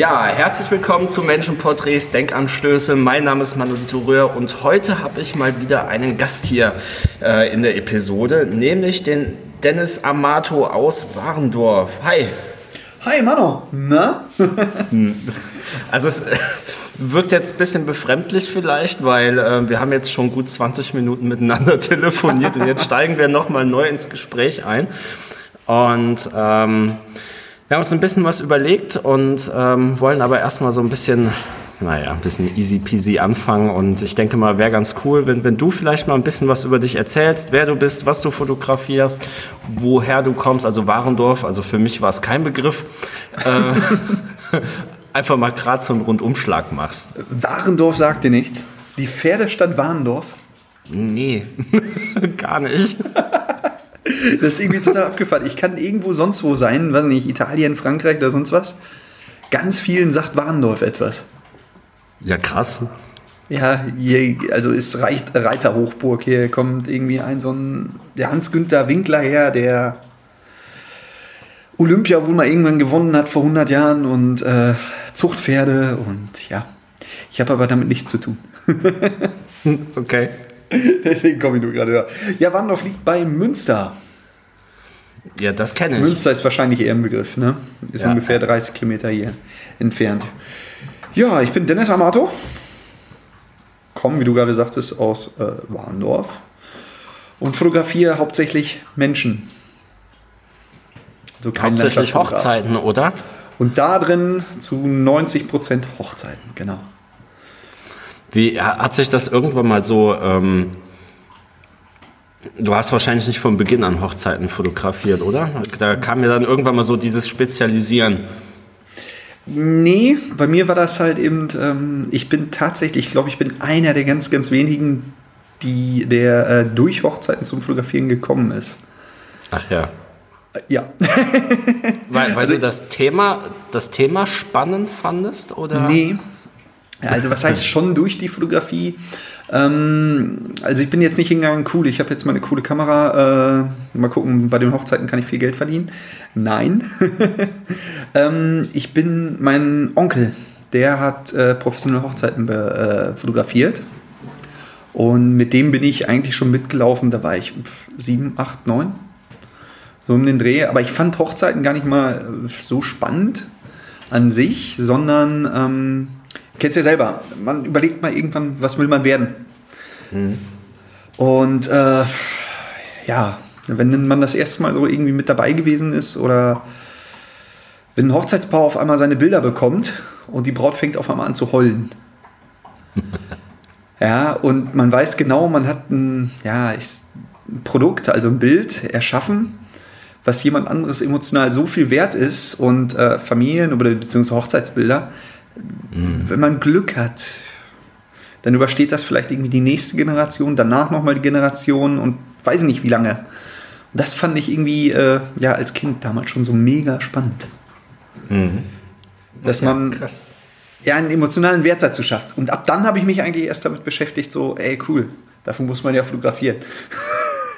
Ja, herzlich willkommen zu Menschenporträts, Denkanstöße. Mein Name ist Manolito Röhr und heute habe ich mal wieder einen Gast hier äh, in der Episode, nämlich den Dennis Amato aus Warendorf. Hi. Hi Mano, na? also es wirkt jetzt ein bisschen befremdlich vielleicht, weil äh, wir haben jetzt schon gut 20 Minuten miteinander telefoniert und jetzt steigen wir nochmal neu ins Gespräch ein. Und ähm, wir haben uns ein bisschen was überlegt und ähm, wollen aber erstmal so ein bisschen, naja, ein bisschen easy peasy anfangen. Und ich denke mal, wäre ganz cool, wenn, wenn du vielleicht mal ein bisschen was über dich erzählst, wer du bist, was du fotografierst, woher du kommst. Also Warendorf, also für mich war es kein Begriff. Äh, einfach mal gerade so einen Rundumschlag machst. Warendorf sagt dir nichts. Die Pferdestadt Warendorf? Nee, gar nicht. Das ist irgendwie total abgefahren. Ich kann irgendwo sonst wo sein, weiß nicht, Italien, Frankreich oder sonst was. Ganz vielen sagt Warndorf etwas. Ja, krass. Ja, hier, also ist Reiterhochburg. Hier kommt irgendwie ein so ein, der Hans-Günther Winkler her, der Olympia wohl mal irgendwann gewonnen hat vor 100 Jahren und äh, Zuchtpferde und ja. Ich habe aber damit nichts zu tun. okay. Deswegen komme ich nur gerade da. Ja, Warndorf liegt bei Münster. Ja, das kenne ich. Münster ist wahrscheinlich eher ein Begriff, ne? Ist ja. ungefähr 30 Kilometer hier entfernt. Ja, ich bin Dennis Amato. Komme, wie du gerade sagtest, aus äh, Warndorf. Und fotografiere hauptsächlich Menschen. Also kein Hauptsächlich Hochzeiten, oder? Und da drin zu 90 Prozent Hochzeiten, genau. Wie hat sich das irgendwann mal so... Ähm Du hast wahrscheinlich nicht von Beginn an Hochzeiten fotografiert, oder? Da kam mir dann irgendwann mal so dieses Spezialisieren. Nee, bei mir war das halt eben, ähm, ich bin tatsächlich, ich glaube, ich bin einer der ganz, ganz wenigen, die, der äh, durch Hochzeiten zum Fotografieren gekommen ist. Ach ja. Äh, ja. weil, weil also, du das Thema, das Thema spannend fandest, oder? Nee. Also was heißt schon durch die Fotografie? Ähm, also ich bin jetzt nicht hingegangen, cool, ich habe jetzt meine coole Kamera, äh, mal gucken, bei den Hochzeiten kann ich viel Geld verdienen. Nein. ähm, ich bin, mein Onkel, der hat äh, professionelle Hochzeiten äh, fotografiert. Und mit dem bin ich eigentlich schon mitgelaufen, da war ich sieben, acht, neun. So um den Dreh. Aber ich fand Hochzeiten gar nicht mal so spannend an sich, sondern ähm, Kennst ja selber. Man überlegt mal irgendwann, was will man werden. Mhm. Und äh, ja, wenn man das erste Mal so irgendwie mit dabei gewesen ist oder wenn ein Hochzeitspaar auf einmal seine Bilder bekommt und die Braut fängt auf einmal an zu heulen. ja, und man weiß genau, man hat ein, ja, ein Produkt, also ein Bild erschaffen, was jemand anderes emotional so viel wert ist und äh, Familien- oder beziehungsweise Hochzeitsbilder Mhm. Wenn man Glück hat, dann übersteht das vielleicht irgendwie die nächste Generation, danach nochmal die Generation und weiß nicht wie lange. Und das fand ich irgendwie äh, ja als Kind damals schon so mega spannend. Mhm. Dass ja, man krass. ja einen emotionalen Wert dazu schafft. Und ab dann habe ich mich eigentlich erst damit beschäftigt, so, ey cool, davon muss man ja fotografieren.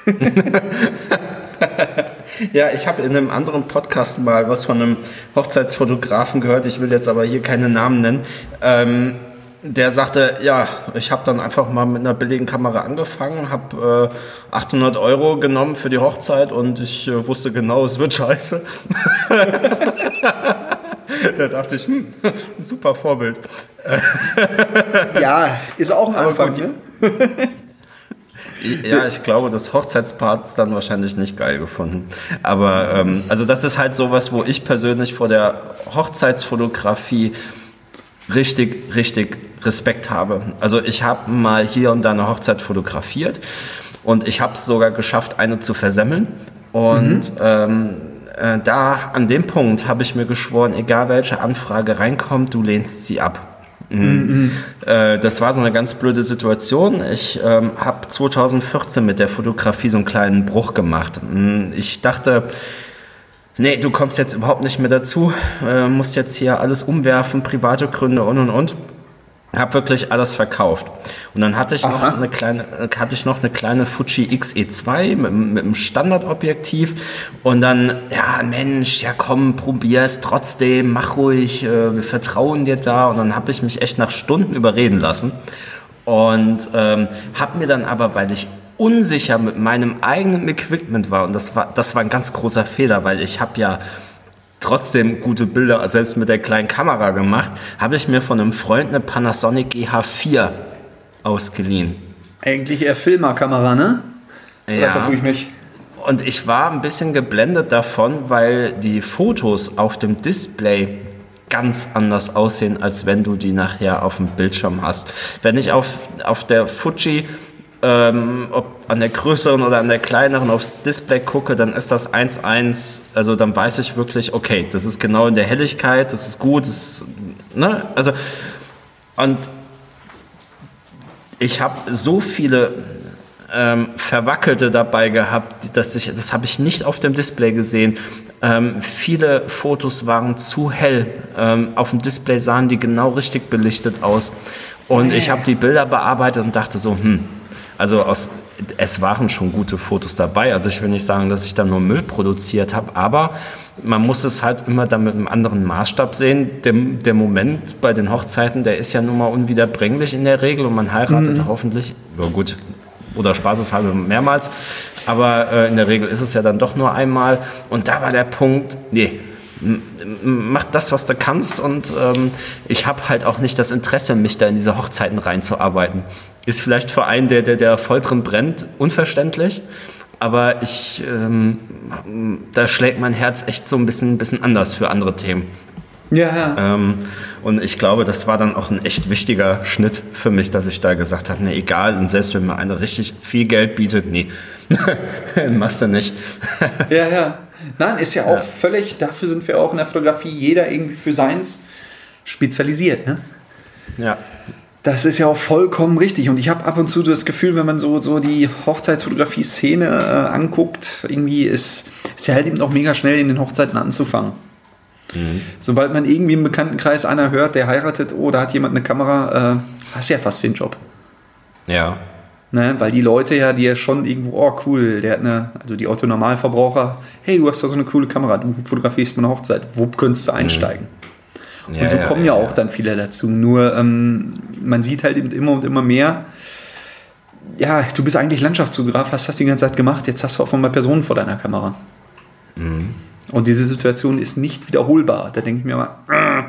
Ja, ich habe in einem anderen Podcast mal was von einem Hochzeitsfotografen gehört. Ich will jetzt aber hier keine Namen nennen. Ähm, der sagte, ja, ich habe dann einfach mal mit einer billigen Kamera angefangen, habe äh, 800 Euro genommen für die Hochzeit und ich äh, wusste genau, es wird scheiße. da dachte ich, hm, super Vorbild. ja, ist auch ein Anfang, gut, ne? Ja, ich glaube, das Hochzeitspaar hat es dann wahrscheinlich nicht geil gefunden. Aber ähm, also das ist halt sowas, wo ich persönlich vor der Hochzeitsfotografie richtig, richtig Respekt habe. Also ich habe mal hier und da eine Hochzeit fotografiert und ich habe es sogar geschafft, eine zu versemmeln. Und mhm. ähm, äh, da an dem Punkt habe ich mir geschworen, egal welche Anfrage reinkommt, du lehnst sie ab. Mhm. Äh, das war so eine ganz blöde Situation. Ich ähm, habe 2014 mit der Fotografie so einen kleinen Bruch gemacht. Mm, ich dachte, nee, du kommst jetzt überhaupt nicht mehr dazu, äh, musst jetzt hier alles umwerfen, private Gründe und und und. Habe wirklich alles verkauft. Und dann hatte ich noch eine kleine, hatte ich noch eine kleine Fuji XE2 mit, mit einem Standardobjektiv. Und dann, ja, Mensch, ja komm, probier es trotzdem, mach ruhig, äh, wir vertrauen dir da. Und dann habe ich mich echt nach Stunden überreden lassen. Und ähm, habe mir dann aber, weil ich unsicher mit meinem eigenen Equipment war, und das war, das war ein ganz großer Fehler, weil ich habe ja trotzdem gute Bilder, selbst mit der kleinen Kamera gemacht, habe ich mir von einem Freund eine Panasonic GH4 ausgeliehen. Eigentlich eher Filmerkamera, ne? Oder ja. vertue ich mich? Und ich war ein bisschen geblendet davon, weil die Fotos auf dem Display ganz anders aussehen, als wenn du die nachher auf dem Bildschirm hast. Wenn ich auf, auf der Fuji ähm, ob an der größeren oder an der kleineren aufs Display gucke, dann ist das 1.1, also dann weiß ich wirklich, okay, das ist genau in der Helligkeit, das ist gut, das, ne, also und ich habe so viele ähm, Verwackelte dabei gehabt, dass ich, das habe ich nicht auf dem Display gesehen. Ähm, viele Fotos waren zu hell. Ähm, auf dem Display sahen die genau richtig belichtet aus. Und ich habe die Bilder bearbeitet und dachte so, hm, also aus, es waren schon gute Fotos dabei. Also ich will nicht sagen, dass ich da nur Müll produziert habe, aber man muss es halt immer dann mit einem anderen Maßstab sehen. Der, der Moment bei den Hochzeiten, der ist ja nun mal unwiederbringlich in der Regel und man heiratet mhm. hoffentlich, ja gut, oder spaßeshalber mehrmals, aber äh, in der Regel ist es ja dann doch nur einmal. Und da war der Punkt, nee, mach das, was du kannst und ähm, ich habe halt auch nicht das Interesse, mich da in diese Hochzeiten reinzuarbeiten. Ist vielleicht für einen, der, der, der voll drin brennt, unverständlich, aber ich, ähm, da schlägt mein Herz echt so ein bisschen, bisschen anders für andere Themen. Ja. Ähm, und ich glaube, das war dann auch ein echt wichtiger Schnitt für mich, dass ich da gesagt habe, ne, egal, und selbst wenn mir einer richtig viel Geld bietet, nee, machst du nicht. ja, ja. Nein, ist ja auch ja. völlig, dafür sind wir auch in der Fotografie, jeder irgendwie für seins spezialisiert. Ne? Ja. Das ist ja auch vollkommen richtig. Und ich habe ab und zu das Gefühl, wenn man so, so die Hochzeitsfotografie-Szene äh, anguckt, irgendwie ist, ist ja halt eben auch mega schnell in den Hochzeiten anzufangen. Mhm. Sobald man irgendwie im Bekanntenkreis einer hört, der heiratet, oh, da hat jemand eine Kamera, äh, hast ja fast den Job. Ja. Ne, weil die Leute ja, die ja schon irgendwo, oh cool, der hat eine, also die Otto-Normalverbraucher, hey, du hast da so eine coole Kamera, du fotografierst mal eine Hochzeit, wo könntest du mhm. einsteigen? Mhm. Ja, und so ja, kommen ja, ja, auch dann viele dazu. Nur ähm, man sieht halt eben immer und immer mehr, ja, du bist eigentlich Landschaftsfotograf, hast das die ganze Zeit gemacht, jetzt hast du auch mal Personen vor deiner Kamera. Mhm. Und diese Situation ist nicht wiederholbar. Da denke ich mir mal, äh,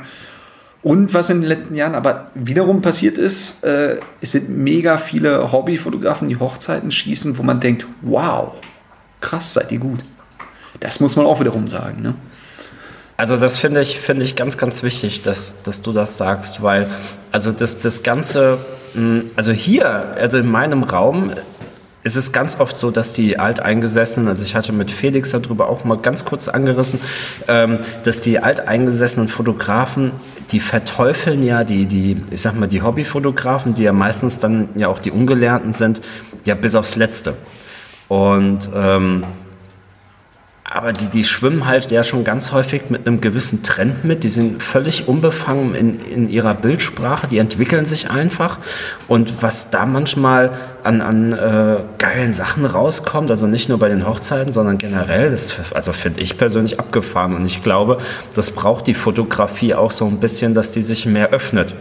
und was in den letzten Jahren aber wiederum passiert ist, äh, es sind mega viele Hobbyfotografen, die Hochzeiten schießen, wo man denkt, wow, krass, seid ihr gut. Das muss man auch wiederum sagen. Ne? Also das finde ich, finde ich ganz, ganz wichtig, dass, dass du das sagst, weil also das, das Ganze, hm, also hier, also in meinem Raum es ist ganz oft so, dass die Alteingesessenen, also ich hatte mit Felix darüber auch mal ganz kurz angerissen, ähm, dass die alteingesessenen Fotografen, die verteufeln ja die, die, ich sag mal, die Hobbyfotografen, die ja meistens dann ja auch die Ungelernten sind, ja bis aufs Letzte. Und ähm, aber die, die schwimmen halt ja schon ganz häufig mit einem gewissen Trend mit. Die sind völlig unbefangen in, in ihrer Bildsprache, die entwickeln sich einfach. Und was da manchmal an, an äh, geilen Sachen rauskommt, also nicht nur bei den Hochzeiten, sondern generell, das also finde ich persönlich abgefahren. Und ich glaube, das braucht die Fotografie auch so ein bisschen, dass die sich mehr öffnet.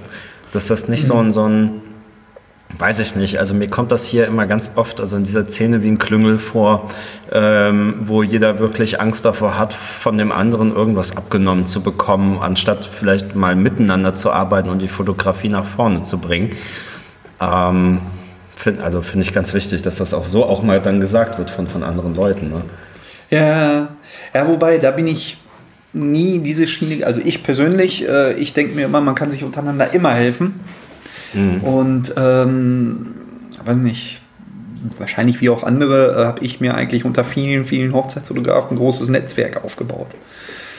Dass das nicht mhm. so ein, so ein Weiß ich nicht. Also mir kommt das hier immer ganz oft, also in dieser Szene wie ein Klüngel vor, ähm, wo jeder wirklich Angst davor hat, von dem anderen irgendwas abgenommen zu bekommen, anstatt vielleicht mal miteinander zu arbeiten und die Fotografie nach vorne zu bringen. Ähm, find, also finde ich ganz wichtig, dass das auch so auch mal dann gesagt wird von, von anderen Leuten. Ne? Ja, ja, wobei, da bin ich nie diese Schiene, also ich persönlich, äh, ich denke mir immer, man kann sich untereinander immer helfen. Mhm. Und ähm, weiß nicht, wahrscheinlich wie auch andere, äh, habe ich mir eigentlich unter vielen, vielen Hochzeitsfotografen ein großes Netzwerk aufgebaut.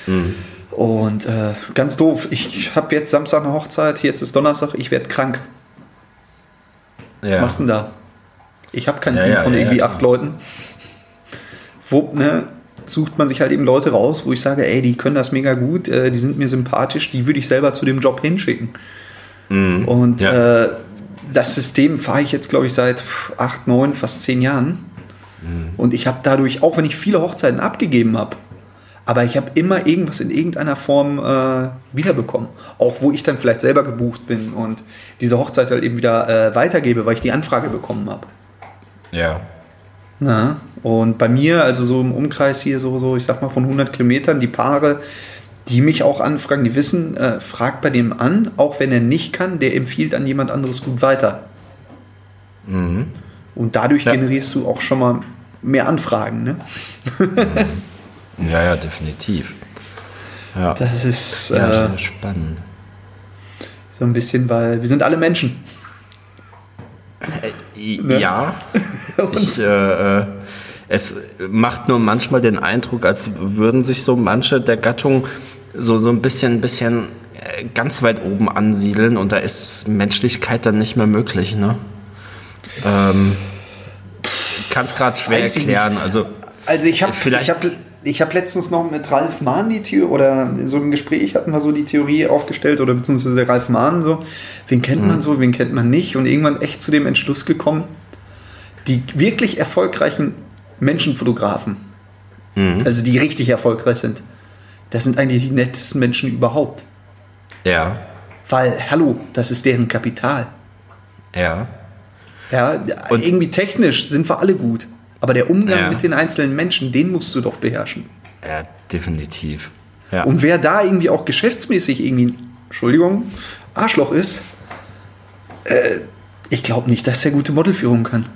Mhm. Und äh, ganz doof, ich habe jetzt Samstag eine Hochzeit, jetzt ist Donnerstag, ich werde krank. Ja. Was machst du denn da? Ich habe kein ja, Team ja, von irgendwie acht Leuten. Wo, ne, sucht man sich halt eben Leute raus, wo ich sage, ey, die können das mega gut, äh, die sind mir sympathisch, die würde ich selber zu dem Job hinschicken. Mhm. Und ja. äh, das System fahre ich jetzt, glaube ich, seit acht, neun, fast zehn Jahren. Mhm. Und ich habe dadurch, auch wenn ich viele Hochzeiten abgegeben habe, aber ich habe immer irgendwas in irgendeiner Form äh, wiederbekommen. Auch wo ich dann vielleicht selber gebucht bin und diese Hochzeit halt eben wieder äh, weitergebe, weil ich die Anfrage bekommen habe. Ja. Na, und bei mir, also so im Umkreis hier, so, so ich sag mal von 100 Kilometern, die Paare, die mich auch anfragen, die wissen, äh, fragt bei dem an, auch wenn er nicht kann, der empfiehlt an jemand anderes gut weiter. Mhm. Und dadurch ja. generierst du auch schon mal mehr Anfragen. Ne? Mhm. Ja, ja, definitiv. Ja. Das ist ja, äh, spannend. So ein bisschen, weil wir sind alle Menschen. Äh, ne? Ja. ich, äh, äh, es macht nur manchmal den Eindruck, als würden sich so manche der Gattung so, so ein bisschen, bisschen äh, ganz weit oben ansiedeln und da ist Menschlichkeit dann nicht mehr möglich. Ne? Ähm, Kann es gerade schwer erklären. Also, also ich habe ich hab, ich hab letztens noch mit Ralf Mahn die Theorie, oder so ein Gespräch hatten wir so die Theorie aufgestellt, oder beziehungsweise Ralf Mahn so, wen kennt man mhm. so, wen kennt man nicht und irgendwann echt zu dem Entschluss gekommen, die wirklich erfolgreichen Menschenfotografen, mhm. also die richtig erfolgreich sind, das sind eigentlich die nettesten Menschen überhaupt. Ja. Weil, hallo, das ist deren Kapital. Ja. Ja, Und irgendwie technisch sind wir alle gut. Aber der Umgang ja. mit den einzelnen Menschen, den musst du doch beherrschen. Ja, definitiv. Ja. Und wer da irgendwie auch geschäftsmäßig irgendwie, Entschuldigung, Arschloch ist, äh, ich glaube nicht, dass er gute Modelführung kann.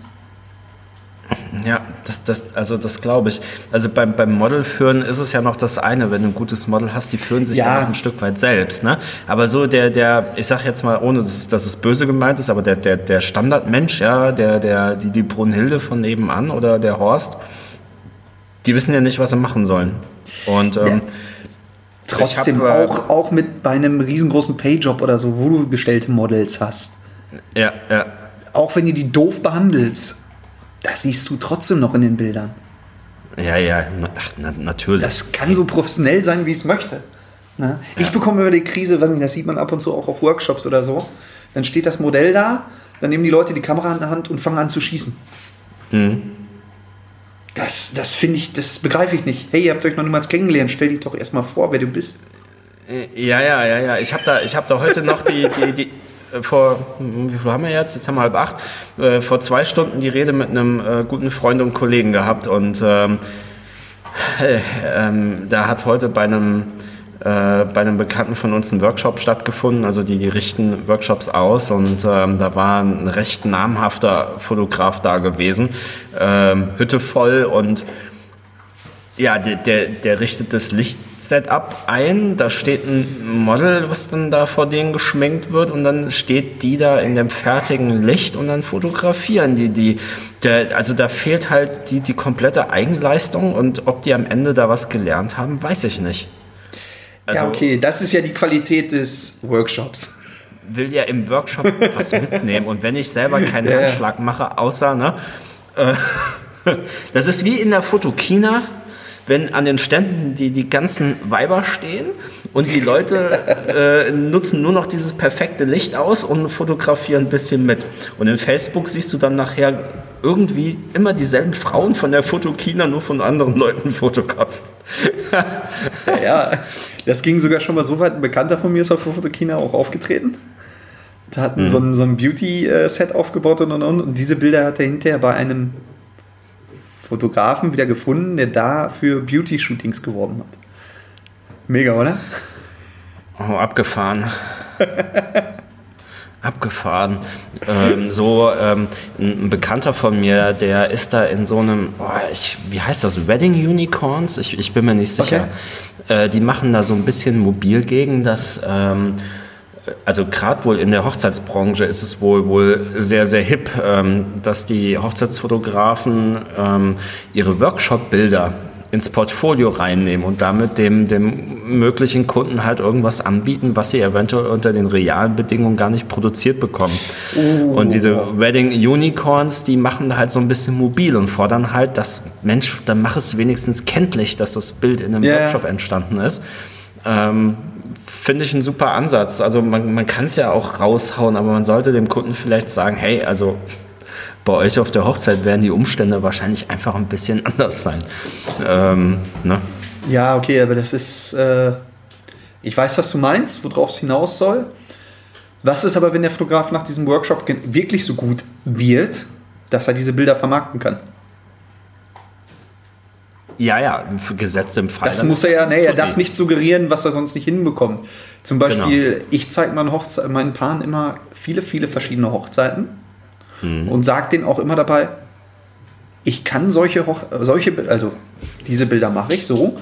Ja, das, das, also das glaube ich. Also beim, beim Model führen ist es ja noch das eine, wenn du ein gutes Model hast, die führen sich ja, ja ein Stück weit selbst. Ne? Aber so der, der, ich sag jetzt mal, ohne dass, dass es böse gemeint ist, aber der, der, der Standardmensch, ja, der, der, die, die Brunhilde von nebenan oder der Horst, die wissen ja nicht, was sie machen sollen. Und ähm, trotzdem hab, äh, auch, auch mit bei einem riesengroßen Payjob oder so, wo du gestellte Models hast. Ja, ja. Auch wenn ihr die doof behandelst das siehst du trotzdem noch in den Bildern. Ja, ja, ach, na, natürlich. Das kann so professionell sein, wie es möchte. Ne? Ja. Ich bekomme über die Krise, das sieht man ab und zu auch auf Workshops oder so. Dann steht das Modell da, dann nehmen die Leute die Kamera in der Hand und fangen an zu schießen. Mhm. Das, das finde ich, das begreife ich nicht. Hey, ihr habt euch noch niemals kennengelernt, stell dich doch erstmal vor, wer du bist. Äh, ja, ja, ja, ja. Ich habe da, hab da heute noch die, die, die vor, wie viel haben wir jetzt? Jetzt haben wir halb acht. Äh, vor zwei Stunden die Rede mit einem äh, guten Freund und Kollegen gehabt und ähm, äh, da hat heute bei einem äh, bei einem Bekannten von uns ein Workshop stattgefunden. Also die, die richten Workshops aus und ähm, da war ein recht namhafter Fotograf da gewesen. Ähm, Hütte voll und ja, der, der, der richtet das Lichtsetup ein. Da steht ein Model, was dann da vor denen geschminkt wird und dann steht die da in dem fertigen Licht und dann fotografieren die die. Der, also da fehlt halt die, die komplette Eigenleistung und ob die am Ende da was gelernt haben, weiß ich nicht. Also, ja, okay, das ist ja die Qualität des Workshops. Will ja im Workshop was mitnehmen und wenn ich selber keinen ja. Handschlag mache, außer, ne, äh, das ist wie in der Fotokina, wenn an den Ständen die, die ganzen Weiber stehen und die Leute äh, nutzen nur noch dieses perfekte Licht aus und fotografieren ein bisschen mit. Und in Facebook siehst du dann nachher irgendwie immer dieselben Frauen von der Fotokina, nur von anderen Leuten fotografiert. ja, das ging sogar schon mal so weit. Ein Bekannter von mir ist auf der Fotokina auch aufgetreten. Da hatten mhm. so ein, so ein Beauty-Set aufgebaut und, und, und. Und diese Bilder hat er hinterher bei einem Fotografen wieder gefunden, der da für Beauty-Shootings geworben hat. Mega, oder? Oh, abgefahren. abgefahren. Ähm, so ähm, ein Bekannter von mir, der ist da in so einem, oh, ich, wie heißt das, Wedding Unicorns? Ich, ich bin mir nicht sicher. Okay. Äh, die machen da so ein bisschen mobil gegen das. Ähm, also gerade wohl in der Hochzeitsbranche ist es wohl, wohl sehr, sehr hip, ähm, dass die Hochzeitsfotografen ähm, ihre Workshop-Bilder ins Portfolio reinnehmen und damit dem, dem möglichen Kunden halt irgendwas anbieten, was sie eventuell unter den realen Bedingungen gar nicht produziert bekommen. Uh. Und diese Wedding Unicorns, die machen halt so ein bisschen mobil und fordern halt, dass Mensch, dann mach es wenigstens kenntlich, dass das Bild in einem yeah. Workshop entstanden ist. Ähm, finde ich ein super Ansatz. Also man, man kann es ja auch raushauen, aber man sollte dem Kunden vielleicht sagen, hey, also bei euch auf der Hochzeit werden die Umstände wahrscheinlich einfach ein bisschen anders sein. Ähm, ne? Ja, okay, aber das ist. Äh, ich weiß, was du meinst, worauf es hinaus soll. Was ist aber, wenn der Fotograf nach diesem Workshop wirklich so gut wird, dass er diese Bilder vermarkten kann? Ja, ja, gesetzt im Fall. Das muss er ja, nee, er darf nicht suggerieren, was er sonst nicht hinbekommt. Zum Beispiel, genau. ich zeige meinen, meinen Paaren immer viele, viele verschiedene Hochzeiten mhm. und sage denen auch immer dabei, ich kann solche, Hoch solche, also diese Bilder mache ich so.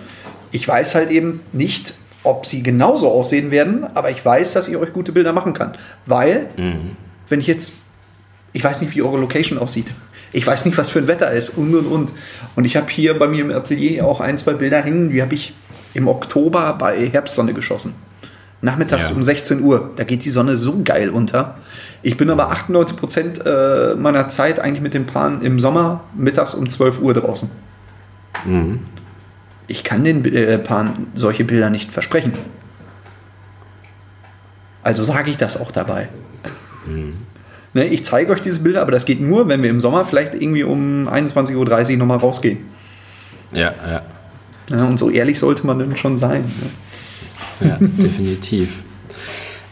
Ich weiß halt eben nicht, ob sie genauso aussehen werden, aber ich weiß, dass ich euch gute Bilder machen kann. Weil, mhm. wenn ich jetzt, ich weiß nicht, wie eure Location aussieht. Ich weiß nicht, was für ein Wetter ist und und und. Und ich habe hier bei mir im Atelier auch ein, zwei Bilder hängen, die habe ich im Oktober bei Herbstsonne geschossen. Nachmittags ja. um 16 Uhr. Da geht die Sonne so geil unter. Ich bin aber 98 Prozent äh, meiner Zeit eigentlich mit dem Paaren im Sommer mittags um 12 Uhr draußen. Mhm. Ich kann den äh, Paaren solche Bilder nicht versprechen. Also sage ich das auch dabei. Mhm. Ne, ich zeige euch diese Bilder, aber das geht nur, wenn wir im Sommer vielleicht irgendwie um 21.30 Uhr nochmal rausgehen. Ja, ja, ja. Und so ehrlich sollte man dann schon sein. Ne? Ja, definitiv.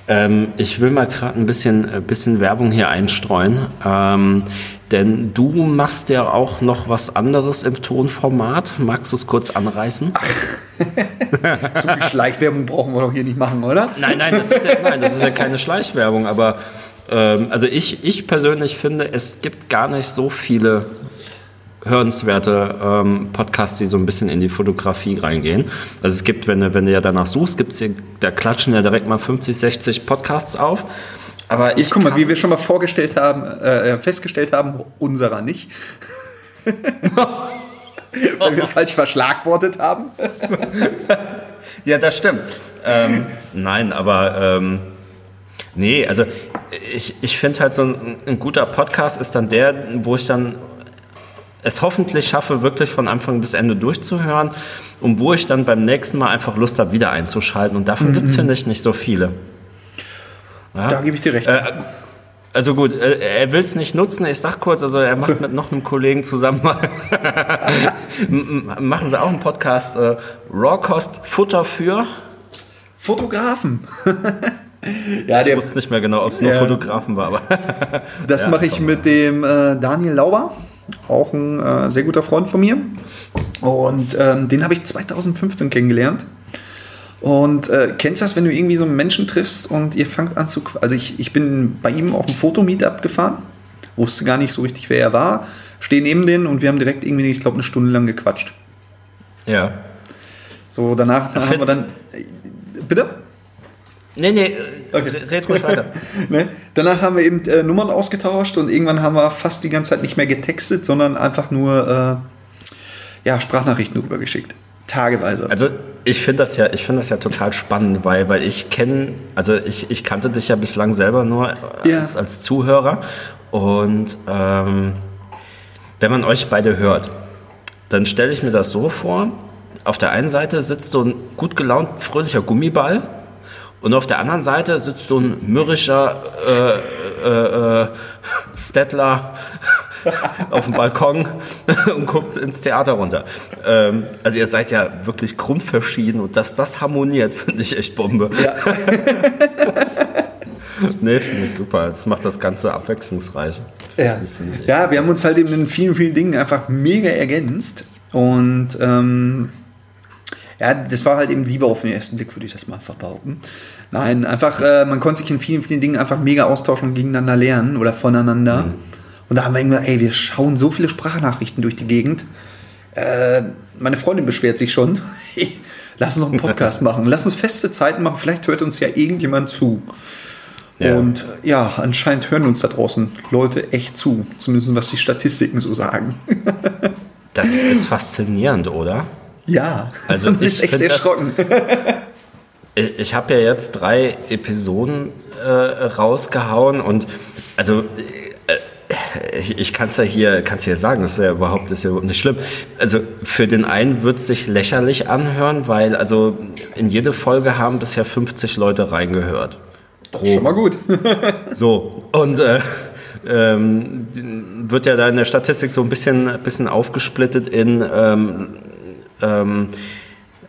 Ähm, ich will mal gerade ein bisschen, äh, bisschen Werbung hier einstreuen. Ähm, denn du machst ja auch noch was anderes im Tonformat. Magst du es kurz anreißen? so viel Schleichwerbung brauchen wir doch hier nicht machen, oder? Nein, nein, das ist ja, nein, das ist ja keine Schleichwerbung. Aber ähm, also ich, ich persönlich finde, es gibt gar nicht so viele hörenswerte ähm, Podcasts, die so ein bisschen in die Fotografie reingehen. Also es gibt, wenn du, wenn du ja danach suchst, gibt's hier, da klatschen ja direkt mal 50, 60 Podcasts auf. Aber ich guck mal, wie wir schon mal vorgestellt haben, äh, festgestellt haben, unserer nicht. Weil wir falsch verschlagwortet haben. ja, das stimmt. Ähm, nein, aber ähm, Nee, also ich, ich finde halt so ein, ein, guter Podcast ist dann der, wo ich dann es hoffentlich schaffe, wirklich von Anfang bis Ende durchzuhören und wo ich dann beim nächsten Mal einfach Lust habe, wieder einzuschalten. Und davon mhm. gibt es, finde ich, nicht so viele. Ja? Da gebe ich dir recht. Äh, also gut, äh, er will es nicht nutzen. Ich sag kurz, also er macht mit noch einem Kollegen zusammen machen sie auch einen Podcast äh, Raw Cost Futter für Fotografen. ja, ich der, wusste nicht mehr genau, ob es nur ja, Fotografen war. Aber das ja, mache ich mit dem äh, Daniel Lauber, auch ein äh, sehr guter Freund von mir. Und ähm, den habe ich 2015 kennengelernt. Und äh, kennst du das, wenn du irgendwie so einen Menschen triffst und ihr fangt an zu. Also ich, ich bin bei ihm auf ein Fotomeetup gefahren, wusste gar nicht so richtig, wer er war, stehe neben den und wir haben direkt irgendwie, ich glaube, eine Stunde lang gequatscht. Ja. So, danach haben wir dann. Bitte? Nee, nee, okay. red ruhig weiter. ne? Danach haben wir eben äh, Nummern ausgetauscht und irgendwann haben wir fast die ganze Zeit nicht mehr getextet, sondern einfach nur äh, ja, Sprachnachrichten rübergeschickt. Tageweise. Also ich finde das ja, ich finde das ja total spannend, weil, weil ich kenne, also ich, ich kannte dich ja bislang selber nur ja. als, als Zuhörer. Und ähm, wenn man euch beide hört, dann stelle ich mir das so vor, auf der einen Seite sitzt so ein gut gelaunt, fröhlicher Gummiball und auf der anderen Seite sitzt so ein mürrischer äh, äh, äh, Stettler auf dem Balkon und guckt ins Theater runter. Ähm, also ihr seid ja wirklich grundverschieden und dass das harmoniert, finde ich echt Bombe. Ja. nee, finde ich super. Das macht das Ganze abwechslungsreich. Ja. ja, wir haben uns halt eben in vielen, vielen Dingen einfach mega ergänzt und ähm, ja, das war halt eben Liebe auf den ersten Blick, würde ich das mal einfach behaupten. Nein, einfach, äh, man konnte sich in vielen, vielen Dingen einfach mega austauschen und gegeneinander lernen oder voneinander. Mhm. Und da haben wir irgendwann, ey, wir schauen so viele Sprachnachrichten durch die Gegend. Äh, meine Freundin beschwert sich schon. Lass uns noch einen Podcast machen. Lass uns feste Zeiten machen. Vielleicht hört uns ja irgendjemand zu. Ja. Und ja, anscheinend hören uns da draußen Leute echt zu. Zumindest was die Statistiken so sagen. das ist faszinierend, oder? Ja, also ich ist echt erschrocken. ich, ich habe ja jetzt drei Episoden äh, rausgehauen und also äh, ich, ich kann es ja hier, kann's hier sagen, das ist ja überhaupt, das ist ja überhaupt nicht schlimm. Also für den einen wird es sich lächerlich anhören, weil also in jede Folge haben bisher 50 Leute reingehört. Pro. Schon mal gut. so, und äh, ähm, wird ja da in der Statistik so ein bisschen, bisschen aufgesplittet in ähm, ähm,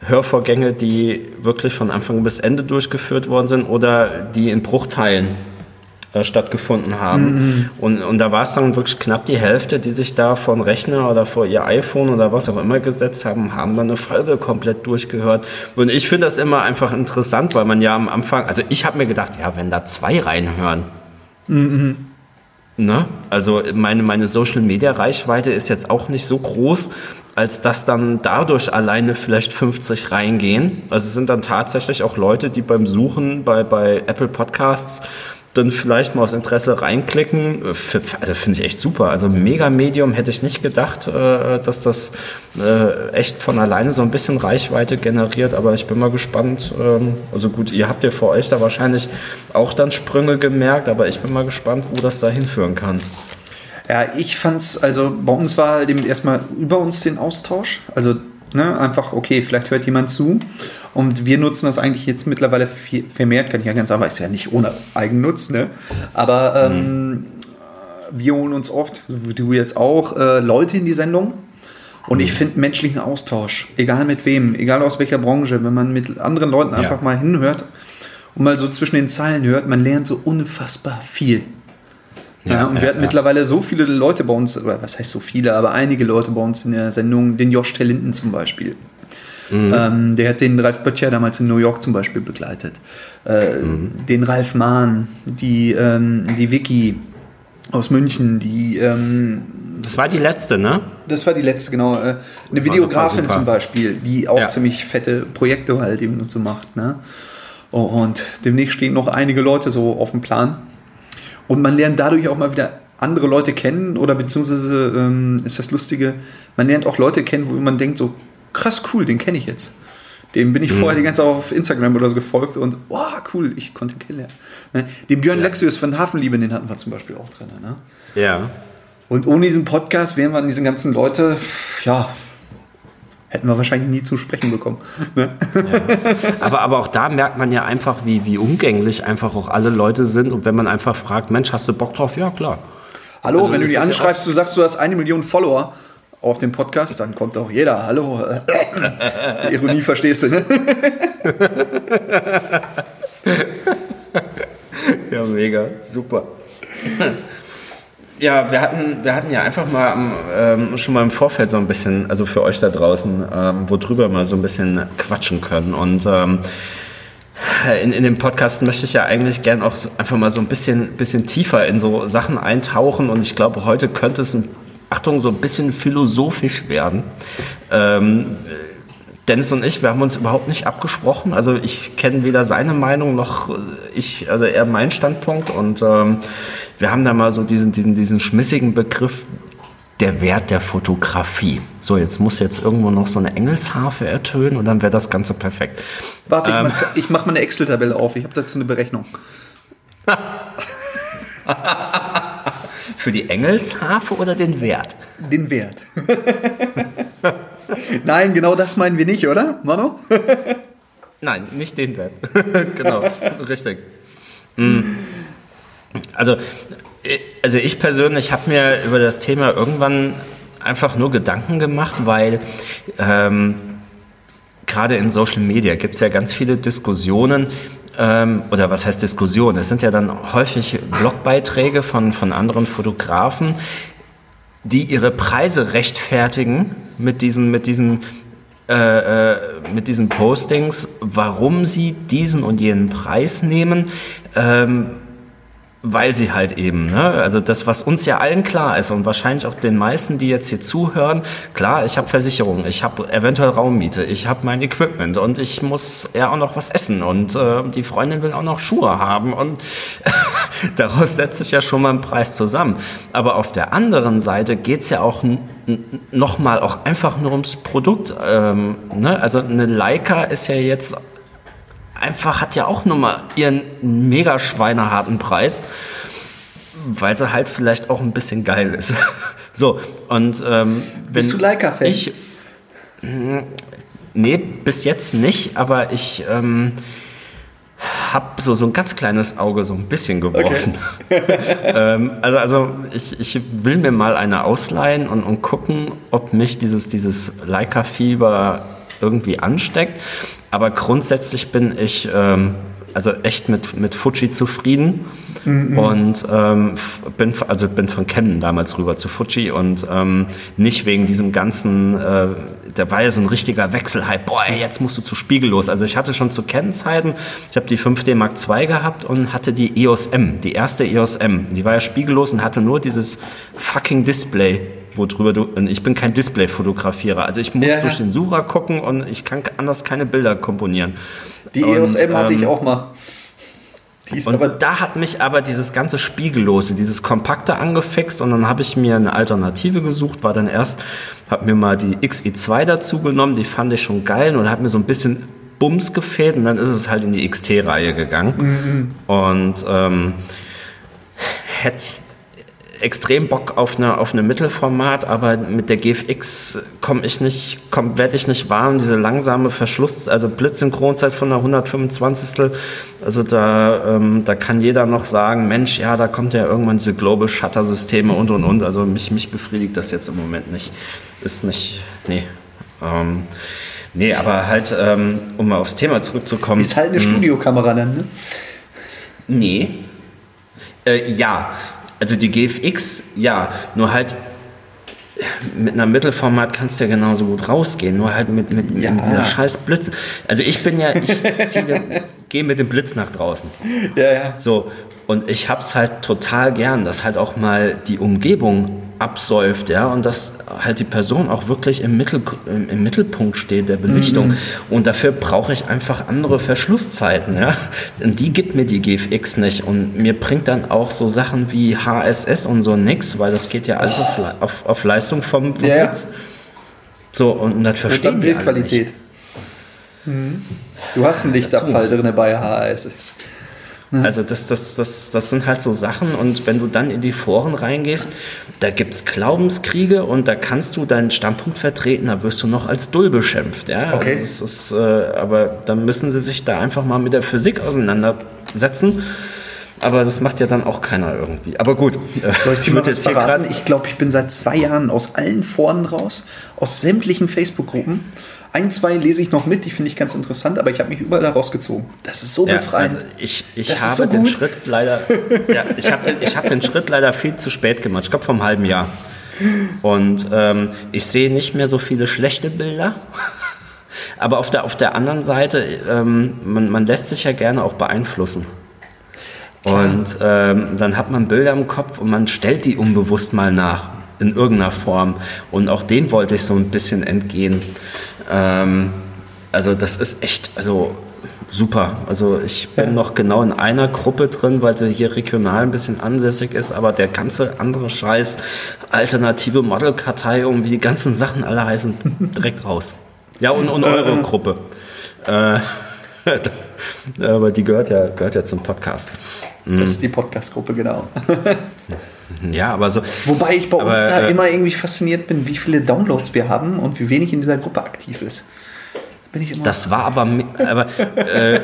Hörvorgänge, die wirklich von Anfang bis Ende durchgeführt worden sind oder die in Bruchteilen äh, stattgefunden haben. Mhm. Und, und da war es dann wirklich knapp die Hälfte, die sich da von Rechner oder vor ihr iPhone oder was auch immer gesetzt haben, haben dann eine Folge komplett durchgehört. Und ich finde das immer einfach interessant, weil man ja am Anfang, also ich habe mir gedacht, ja, wenn da zwei reinhören, mhm. Ne? Also meine, meine Social-Media-Reichweite ist jetzt auch nicht so groß, als dass dann dadurch alleine vielleicht 50 reingehen. Also es sind dann tatsächlich auch Leute, die beim Suchen bei, bei Apple Podcasts dann vielleicht mal aus Interesse reinklicken. Also finde ich echt super. Also mega Medium hätte ich nicht gedacht, äh, dass das äh, echt von alleine so ein bisschen Reichweite generiert. Aber ich bin mal gespannt. Ähm, also gut, ihr habt ja vor euch da wahrscheinlich auch dann Sprünge gemerkt, aber ich bin mal gespannt, wo das da hinführen kann. Ja, ich fand's, also bei uns war halt eben erstmal über uns den Austausch. Also ne, einfach, okay, vielleicht hört jemand zu. Und wir nutzen das eigentlich jetzt mittlerweile viel, vermehrt, kann ich ja ganz sagen, ist ja nicht ohne Eigennutz, ne? Aber ähm, wir holen uns oft, du jetzt auch, äh, Leute in die Sendung. Und ich mhm. finde menschlichen Austausch, egal mit wem, egal aus welcher Branche, wenn man mit anderen Leuten einfach ja. mal hinhört und mal so zwischen den Zeilen hört, man lernt so unfassbar viel. Ja, ja und wir hatten mittlerweile so viele Leute bei uns, oder was heißt so viele, aber einige Leute bei uns in der Sendung, den Josh Tellinden zum Beispiel. Mhm. Ähm, der hat den Ralf Böttcher damals in New York zum Beispiel begleitet. Äh, mhm. Den Ralf Mahn, die, ähm, die Vicky aus München, die. Ähm, das war die letzte, ne? Das war die letzte, genau. Äh, eine Videografin zum Beispiel, die auch ja. ziemlich fette Projekte halt eben so macht. Ne? Und demnächst stehen noch einige Leute so auf dem Plan. Und man lernt dadurch auch mal wieder andere Leute kennen oder beziehungsweise ähm, ist das Lustige, man lernt auch Leute kennen, wo man denkt so, krass cool, den kenne ich jetzt. Dem bin ich mhm. vorher die ganze Zeit auf Instagram oder so gefolgt und wow, cool, ich konnte ihn kennenlernen. Ne? Den Björn ja. Lexius von Hafenliebe, den hatten wir zum Beispiel auch drin. Ne? Ja. Und ohne diesen Podcast wären wir an diesen ganzen Leute, ja, hätten wir wahrscheinlich nie zu sprechen bekommen. Ne? Ja. Aber, aber auch da merkt man ja einfach, wie, wie umgänglich einfach auch alle Leute sind. Und wenn man einfach fragt, Mensch, hast du Bock drauf? Ja, klar. Hallo, also, wenn du die anschreibst, ja du sagst, du hast eine Million Follower, auf dem Podcast, dann kommt auch jeder. Hallo. Ironie verstehst du, ne? ja, mega. Super. Ja, wir hatten, wir hatten ja einfach mal ähm, schon mal im Vorfeld so ein bisschen, also für euch da draußen, ähm, worüber wir so ein bisschen quatschen können. Und ähm, in, in dem Podcast möchte ich ja eigentlich gern auch so einfach mal so ein bisschen, bisschen tiefer in so Sachen eintauchen. Und ich glaube, heute könnte es Achtung, so ein bisschen philosophisch werden. Ähm, Dennis und ich, wir haben uns überhaupt nicht abgesprochen. Also ich kenne weder seine Meinung noch ich, also er meinen Standpunkt. Und ähm, wir haben da mal so diesen, diesen, diesen schmissigen Begriff der Wert der Fotografie. So, jetzt muss jetzt irgendwo noch so eine Engelsharfe ertönen und dann wäre das Ganze perfekt. Warte, ähm, ich mache mach mal eine Excel-Tabelle auf. Ich habe dazu eine Berechnung. Für die Engelsharfe oder den Wert? Den Wert. Nein, genau das meinen wir nicht, oder, Mano? Nein, nicht den Wert. genau, richtig. Hm. Also, also ich persönlich habe mir über das Thema irgendwann einfach nur Gedanken gemacht, weil ähm, gerade in Social Media gibt es ja ganz viele Diskussionen, ähm, oder was heißt Diskussion? Es sind ja dann häufig Blogbeiträge von, von anderen Fotografen, die ihre Preise rechtfertigen mit diesen, mit diesen äh, äh, mit diesen Postings, warum sie diesen und jenen Preis nehmen. Ähm, weil sie halt eben, ne, also das, was uns ja allen klar ist und wahrscheinlich auch den meisten, die jetzt hier zuhören, klar, ich habe Versicherung, ich habe eventuell Raummiete, ich habe mein Equipment und ich muss ja auch noch was essen und äh, die Freundin will auch noch Schuhe haben und daraus setzt sich ja schon mal ein Preis zusammen. Aber auf der anderen Seite geht's ja auch nochmal auch einfach nur ums Produkt. Ähm, ne? Also eine Leica ist ja jetzt einfach hat ja auch nochmal ihren mega schweineharten Preis. weil sie halt vielleicht auch ein bisschen geil ist. so, und ähm, Bist du Leica-Fan? Ich, nee, bis jetzt nicht, aber ich ähm, habe so, so ein ganz kleines Auge so ein bisschen geworfen. ähm, also also ich, ich will mir mal eine ausleihen und, und gucken, ob mich dieses, dieses Leica-Fieber irgendwie ansteckt. Aber grundsätzlich bin ich ähm, also echt mit, mit Fuji zufrieden mhm. und ähm, bin, also bin von Canon damals rüber zu Fuji und ähm, nicht wegen diesem ganzen, äh, da war ja so ein richtiger Wechselhype, boah, ey, jetzt musst du zu spiegellos. Also ich hatte schon zu Canon-Zeiten, ich habe die 5D Mark II gehabt und hatte die EOS M, die erste EOS M. Die war ja spiegellos und hatte nur dieses fucking Display worüber du, ich bin kein Display-Fotografierer, also ich muss ja, durch den Sucher gucken und ich kann anders keine Bilder komponieren. Die EOS M hatte ich ähm, auch mal. und da hat mich aber dieses ganze Spiegellose, dieses Kompakte angefixt und dann habe ich mir eine Alternative gesucht, war dann erst, habe mir mal die XI2 dazu genommen, die fand ich schon geil und hat mir so ein bisschen Bums gefehlt und dann ist es halt in die XT-Reihe gegangen. Mhm. Und ähm, hätte ich extrem Bock auf eine, auf eine Mittelformat, aber mit der GFX komme ich nicht, komm, werde ich nicht warm. Diese langsame Verschluss, also Blitzsynchronzeit von einer 125. Also da, ähm, da kann jeder noch sagen, Mensch, ja, da kommt ja irgendwann diese Global Shutter Systeme und und und. Also mich, mich befriedigt das jetzt im Moment nicht. Ist nicht, nee. Ähm, nee, aber halt, ähm, um mal aufs Thema zurückzukommen. Ist halt eine hm. Studiokamera dann, ne? Nee. Äh, ja, also die GFX, ja, nur halt mit einer Mittelformat kannst du ja genauso gut rausgehen, nur halt mit, mit, ja. mit dieser scheiß Blitz. Also ich bin ja, ich gehe mit dem Blitz nach draußen. Ja, ja. So, und ich hab's halt total gern, dass halt auch mal die Umgebung absäuft, ja, und dass halt die Person auch wirklich im, Mittel, im, Mittelpunkt steht der Belichtung. Mhm. Und dafür brauche ich einfach andere Verschlusszeiten, ja. Und die gibt mir die GFX nicht. Und mir bringt dann auch so Sachen wie HSS und so nichts, weil das geht ja alles auf, auf, auf Leistung vom, vom ja, Blitz. So, und das verstehen wir Bildqualität. Mhm. Du hast einen Lichtabfall drin bei HSS. Also das, das, das, das sind halt so Sachen und wenn du dann in die Foren reingehst, da gibt es Glaubenskriege und da kannst du deinen Standpunkt vertreten, da wirst du noch als Dull beschimpft. Ja? Also okay. Also ist, äh, aber dann müssen sie sich da einfach mal mit der Physik auseinandersetzen. Aber das macht ja dann auch keiner irgendwie. Aber gut, soll ich dir mal jetzt hier gerade? Ich glaube, ich bin seit zwei Jahren aus allen Foren raus, aus sämtlichen Facebook-Gruppen. Ein, zwei lese ich noch mit, die finde ich ganz interessant, aber ich habe mich überall rausgezogen. Das ist so ja, befreiend. Also ich ich habe so den Schritt leider, ja, ich habe den, hab den Schritt leider viel zu spät gemacht. Ich glaube, vom halben Jahr. Und ähm, ich sehe nicht mehr so viele schlechte Bilder. Aber auf der, auf der anderen Seite, ähm, man, man lässt sich ja gerne auch beeinflussen. Und ähm, dann hat man Bilder im Kopf und man stellt die unbewusst mal nach in irgendeiner Form. Und auch dem wollte ich so ein bisschen entgehen. Ähm, also das ist echt, also super. Also ich bin ja. noch genau in einer Gruppe drin, weil sie hier regional ein bisschen ansässig ist, aber der ganze andere Scheiß, alternative Modelkartei und wie die ganzen Sachen alle heißen, direkt raus. Ja, und, und eure Gruppe. Äh, aber die gehört ja, gehört ja zum Podcast. Das ist die Podcast-Gruppe, genau. Ja, aber so. Wobei ich bei aber, uns da äh, immer irgendwie fasziniert bin, wie viele Downloads wir haben und wie wenig in dieser Gruppe aktiv ist. Bin ich immer das war aber. aber äh,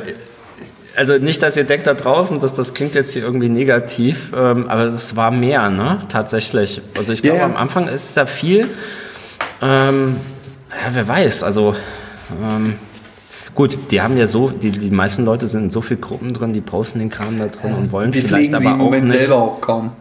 also nicht, dass ihr denkt da draußen, dass das klingt jetzt hier irgendwie negativ, ähm, aber es war mehr, ne? Tatsächlich. Also ich glaube, ja. am Anfang ist da viel. Ähm, ja, wer weiß, also. Ähm, Gut, die haben ja so, die, die meisten Leute sind in so vielen Gruppen drin, die posten den Kram da drin und wollen wir vielleicht aber auch Moment nicht. selber auch kaum.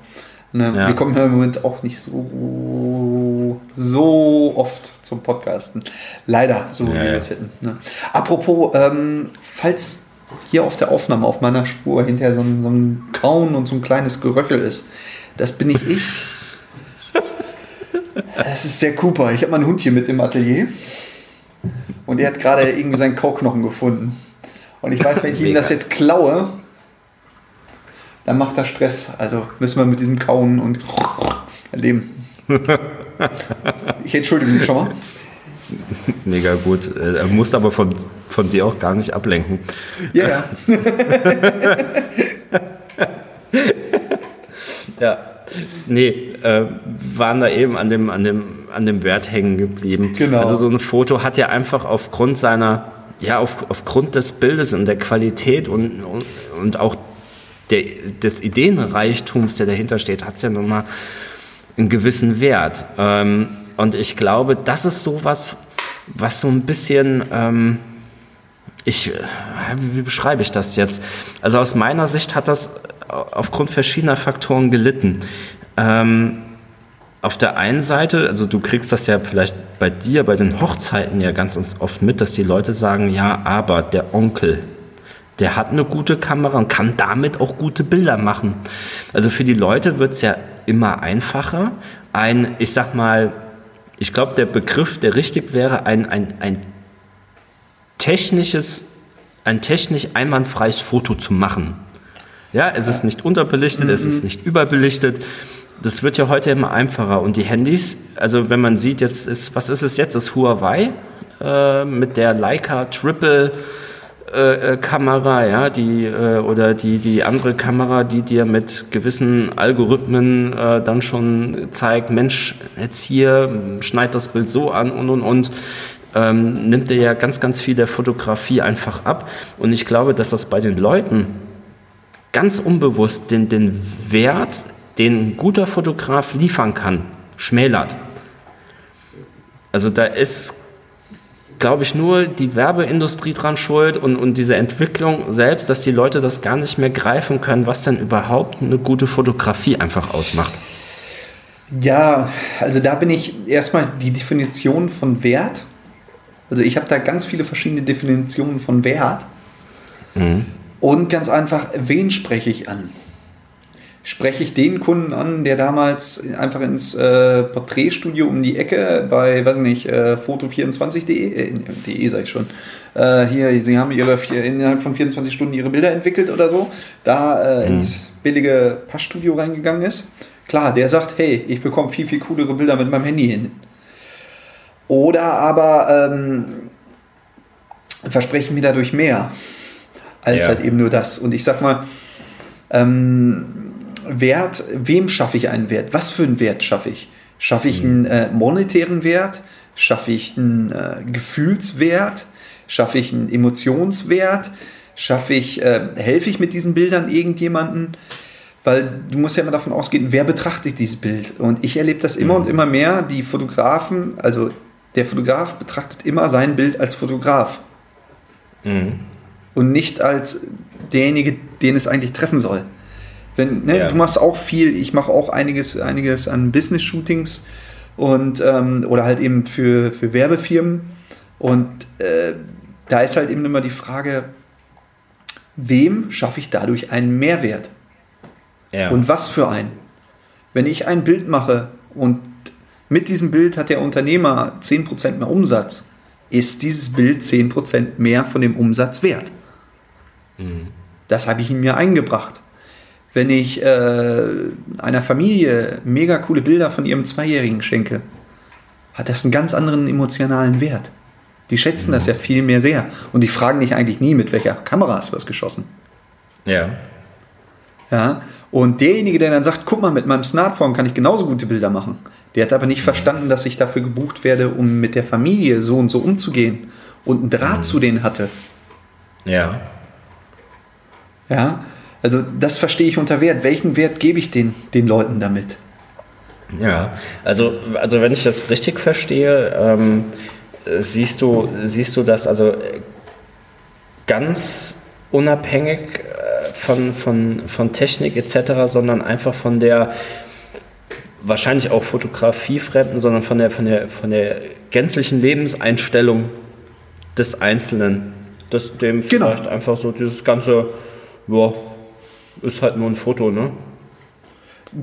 Ne? Ja. Wir kommen ja im Moment auch nicht so, so oft zum Podcasten. Leider, so ja, wie wir es hätten. Ne? Apropos, ähm, falls hier auf der Aufnahme auf meiner Spur hinterher so ein, so ein Kauen und so ein kleines Geröchel ist, das bin nicht ich. Das ist der Cooper. Ich habe meinen Hund hier mit im Atelier. Und er hat gerade irgendwie seinen Kauknochen gefunden. Und ich weiß, wenn ich ihm das jetzt klaue, dann macht er Stress. Also müssen wir mit diesem Kauen und leben. Ich entschuldige mich schon mal. Mega gut. Er muss aber von, von dir auch gar nicht ablenken. Ja, ja. Ja. Nee, äh, waren da eben an dem, an, dem, an dem Wert hängen geblieben. Genau. Also so ein Foto hat ja einfach aufgrund seiner, ja, auf, aufgrund des Bildes und der Qualität und, und, und auch der, des Ideenreichtums, der dahinter steht, hat es ja nun mal einen gewissen Wert. Ähm, und ich glaube, das ist sowas, was so ein bisschen, ähm, ich, wie beschreibe ich das jetzt? Also aus meiner Sicht hat das aufgrund verschiedener Faktoren gelitten. Ähm, auf der einen Seite, also du kriegst das ja vielleicht bei dir, bei den Hochzeiten ja ganz oft mit, dass die Leute sagen, ja, aber der Onkel, der hat eine gute Kamera und kann damit auch gute Bilder machen. Also für die Leute wird es ja immer einfacher. Ein, ich sag mal, ich glaube, der Begriff, der richtig wäre, ein, ein, ein technisches, ein technisch einwandfreies Foto zu machen. Ja, es ist nicht unterbelichtet, mhm. es ist nicht überbelichtet. Das wird ja heute immer einfacher. Und die Handys, also wenn man sieht, jetzt ist, was ist es jetzt? Das Huawei äh, mit der Leica Triple äh, äh, Kamera, ja, die äh, oder die die andere Kamera, die dir mit gewissen Algorithmen äh, dann schon zeigt, Mensch, jetzt hier schneid das Bild so an und und und ähm, nimmt dir ja ganz ganz viel der Fotografie einfach ab. Und ich glaube, dass das bei den Leuten ganz unbewusst den, den Wert, den ein guter Fotograf liefern kann, schmälert. Also da ist, glaube ich, nur die Werbeindustrie dran schuld und, und diese Entwicklung selbst, dass die Leute das gar nicht mehr greifen können, was denn überhaupt eine gute Fotografie einfach ausmacht. Ja, also da bin ich erstmal die Definition von Wert. Also ich habe da ganz viele verschiedene Definitionen von Wert. Mhm. Und ganz einfach, wen spreche ich an? Spreche ich den Kunden an, der damals einfach ins äh, Porträtstudio um die Ecke bei, weiß nicht, äh, foto24.de, äh, de sag ich schon, äh, hier, sie haben ihre vier, innerhalb von 24 Stunden ihre Bilder entwickelt oder so, da äh, mhm. ins billige Passstudio reingegangen ist. Klar, der sagt, hey, ich bekomme viel, viel coolere Bilder mit meinem Handy hin. Oder aber ähm, versprechen mir dadurch mehr als ja. halt eben nur das. Und ich sag mal, ähm, Wert, wem schaffe ich einen Wert? Was für einen Wert schaffe ich? Schaffe ich einen äh, monetären Wert? Schaffe ich einen äh, Gefühlswert? Schaffe ich einen Emotionswert? Schaffe ich, äh, helfe ich mit diesen Bildern irgendjemanden? Weil du musst ja immer davon ausgehen, wer betrachtet dieses Bild? Und ich erlebe das immer mhm. und immer mehr. Die Fotografen, also der Fotograf betrachtet immer sein Bild als Fotograf. Mhm und nicht als derjenige, den es eigentlich treffen soll. Wenn, ne, ja. Du machst auch viel, ich mache auch einiges, einiges an Business-Shootings und ähm, oder halt eben für, für Werbefirmen. Und äh, da ist halt eben immer die Frage, wem schaffe ich dadurch einen Mehrwert? Ja. Und was für einen? Wenn ich ein Bild mache und mit diesem Bild hat der Unternehmer 10% mehr Umsatz, ist dieses Bild 10% mehr von dem Umsatz wert. Das habe ich in mir eingebracht. Wenn ich äh, einer Familie mega coole Bilder von ihrem Zweijährigen schenke, hat das einen ganz anderen emotionalen Wert. Die schätzen das ja viel mehr sehr. Und die fragen dich eigentlich nie, mit welcher Kamera hast du das geschossen. Ja. Ja. Und derjenige, der dann sagt, guck mal, mit meinem Smartphone kann ich genauso gute Bilder machen, der hat aber nicht verstanden, dass ich dafür gebucht werde, um mit der Familie so und so umzugehen und einen Draht zu denen hatte. Ja. Ja, also das verstehe ich unter Wert. Welchen Wert gebe ich den, den Leuten damit? Ja, also, also wenn ich das richtig verstehe, ähm, siehst, du, siehst du das also ganz unabhängig äh, von, von, von Technik etc., sondern einfach von der wahrscheinlich auch fotografiefremden, sondern von der, von, der, von der gänzlichen Lebenseinstellung des Einzelnen. Das dem genau. vielleicht einfach so dieses ganze ja, ist halt nur ein Foto, ne?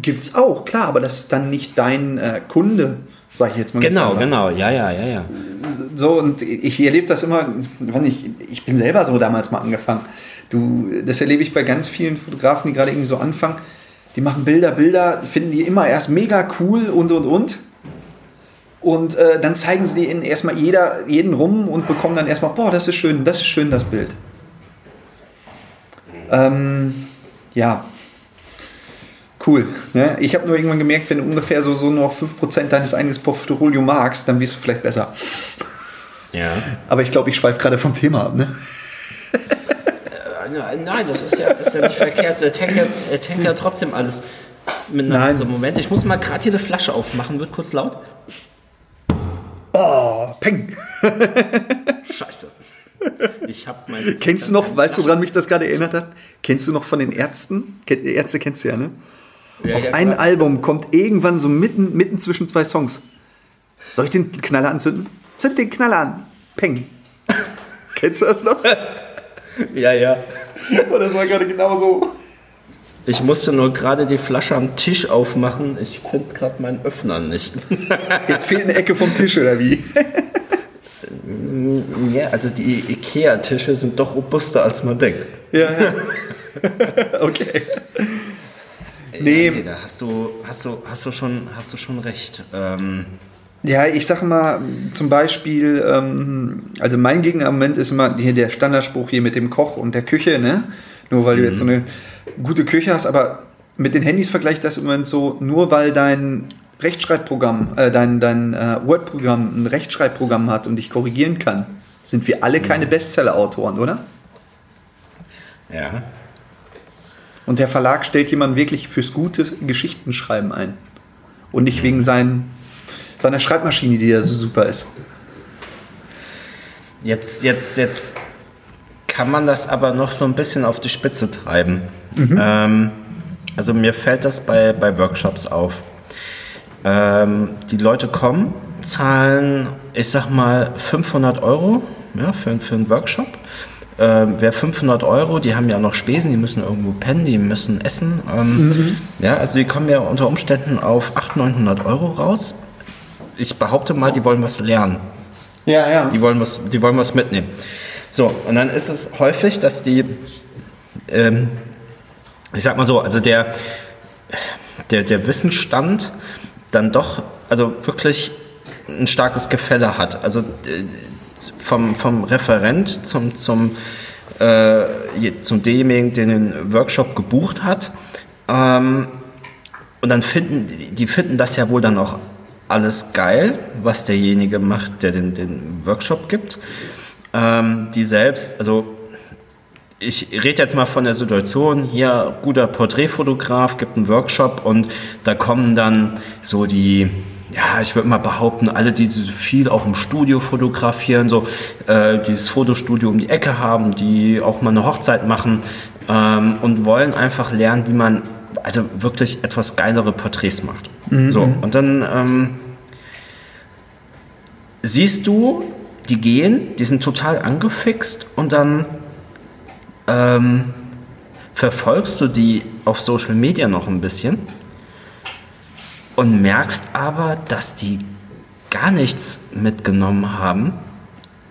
Gibt's auch, klar, aber das ist dann nicht dein äh, Kunde, sag ich jetzt mal. Genau, genau, ja, ja, ja, ja. So, und ich erlebe das immer, ich, ich bin selber so damals mal angefangen. Du, das erlebe ich bei ganz vielen Fotografen, die gerade irgendwie so anfangen. Die machen Bilder, Bilder, finden die immer erst mega cool und und und. Und äh, dann zeigen sie die in erstmal jeder, jeden rum und bekommen dann erstmal, boah, das ist schön, das ist schön, das Bild. Cool. Ne? Ich habe nur irgendwann gemerkt, wenn du ungefähr so, so nur 5% deines eigenen Portfolio magst, dann wirst du vielleicht besser. Ja. Aber ich glaube, ich schweife gerade vom Thema ab. Ne? Äh, nein, das ist ja, ist ja nicht verkehrt. Er tankt ja, er tankt ja trotzdem alles miteinander. Nein. So, Moment, ich muss mal gerade hier eine Flasche aufmachen. Wird kurz laut. Oh, peng. Scheiße. Ich hab mein. Kennst du noch, weißt du, woran mich das gerade erinnert hat? Kennst du noch von den Ärzten? Ärzte kennst du ja, ne? Ja, Auf ja, ein klar. Album kommt irgendwann so mitten, mitten zwischen zwei Songs. Soll ich den Knaller anzünden? Zünd den Knaller an. Peng. Kennst du das noch? Ja, ja. Oh, das war gerade genau so. Ich musste nur gerade die Flasche am Tisch aufmachen. Ich finde gerade meinen Öffner nicht. Jetzt fehlt eine Ecke vom Tisch, oder wie? Ja, also die Ikea-Tische sind doch robuster, als man denkt. Ja, ja. Okay. Nee. Nee, da hast du, hast du, hast du, schon, hast du schon recht. Ähm, Ja, ich sag mal, zum Beispiel, ähm, also mein Gegenargument ist immer hier der Standardspruch hier mit dem Koch und der Küche, ne? Nur weil du jetzt so eine gute Küche hast, aber mit den Handys vergleicht das im Moment so, nur weil dein Rechtschreibprogramm, äh, dein, dein äh, Word-Programm ein Rechtschreibprogramm hat und dich korrigieren kann, sind wir alle keine Bestseller-Autoren, oder? ja. Und der Verlag stellt jemanden wirklich fürs gute Geschichtenschreiben ein. Und nicht wegen sein, seiner Schreibmaschine, die ja so super ist. Jetzt, jetzt, jetzt kann man das aber noch so ein bisschen auf die Spitze treiben. Ähm, also mir fällt das bei, bei Workshops auf. Ähm, die Leute kommen, zahlen, ich sag mal, 500 Euro ja, für, für einen Workshop. Ähm, wer 500 Euro, die haben ja noch Spesen, die müssen irgendwo pennen, die müssen essen. Ähm, Ja, also die kommen ja unter Umständen auf 800, 900 Euro raus. Ich behaupte mal, die wollen was lernen. Ja, ja. Die wollen was, die wollen was mitnehmen. So, und dann ist es häufig, dass die, ähm, ich sag mal so, also der, der, der Wissensstand dann doch, also wirklich ein starkes Gefälle hat. Also äh, vom, vom Referent zum, zum, äh, zum demjenigen, der den Workshop gebucht hat. Ähm, und dann finden, die finden das ja wohl dann auch alles geil, was derjenige macht, der den, den Workshop gibt. Ähm, die selbst, also ich rede jetzt mal von der Situation, hier guter Porträtfotograf gibt einen Workshop und da kommen dann so die, ja, ich würde mal behaupten, alle, die so viel auch im Studio fotografieren, so äh, dieses Fotostudio um die Ecke haben, die auch mal eine Hochzeit machen ähm, und wollen einfach lernen, wie man also wirklich etwas geilere Porträts macht. So, und dann ähm, siehst du, die gehen, die sind total angefixt und dann ähm, verfolgst du die auf Social Media noch ein bisschen und merkst aber, dass die gar nichts mitgenommen haben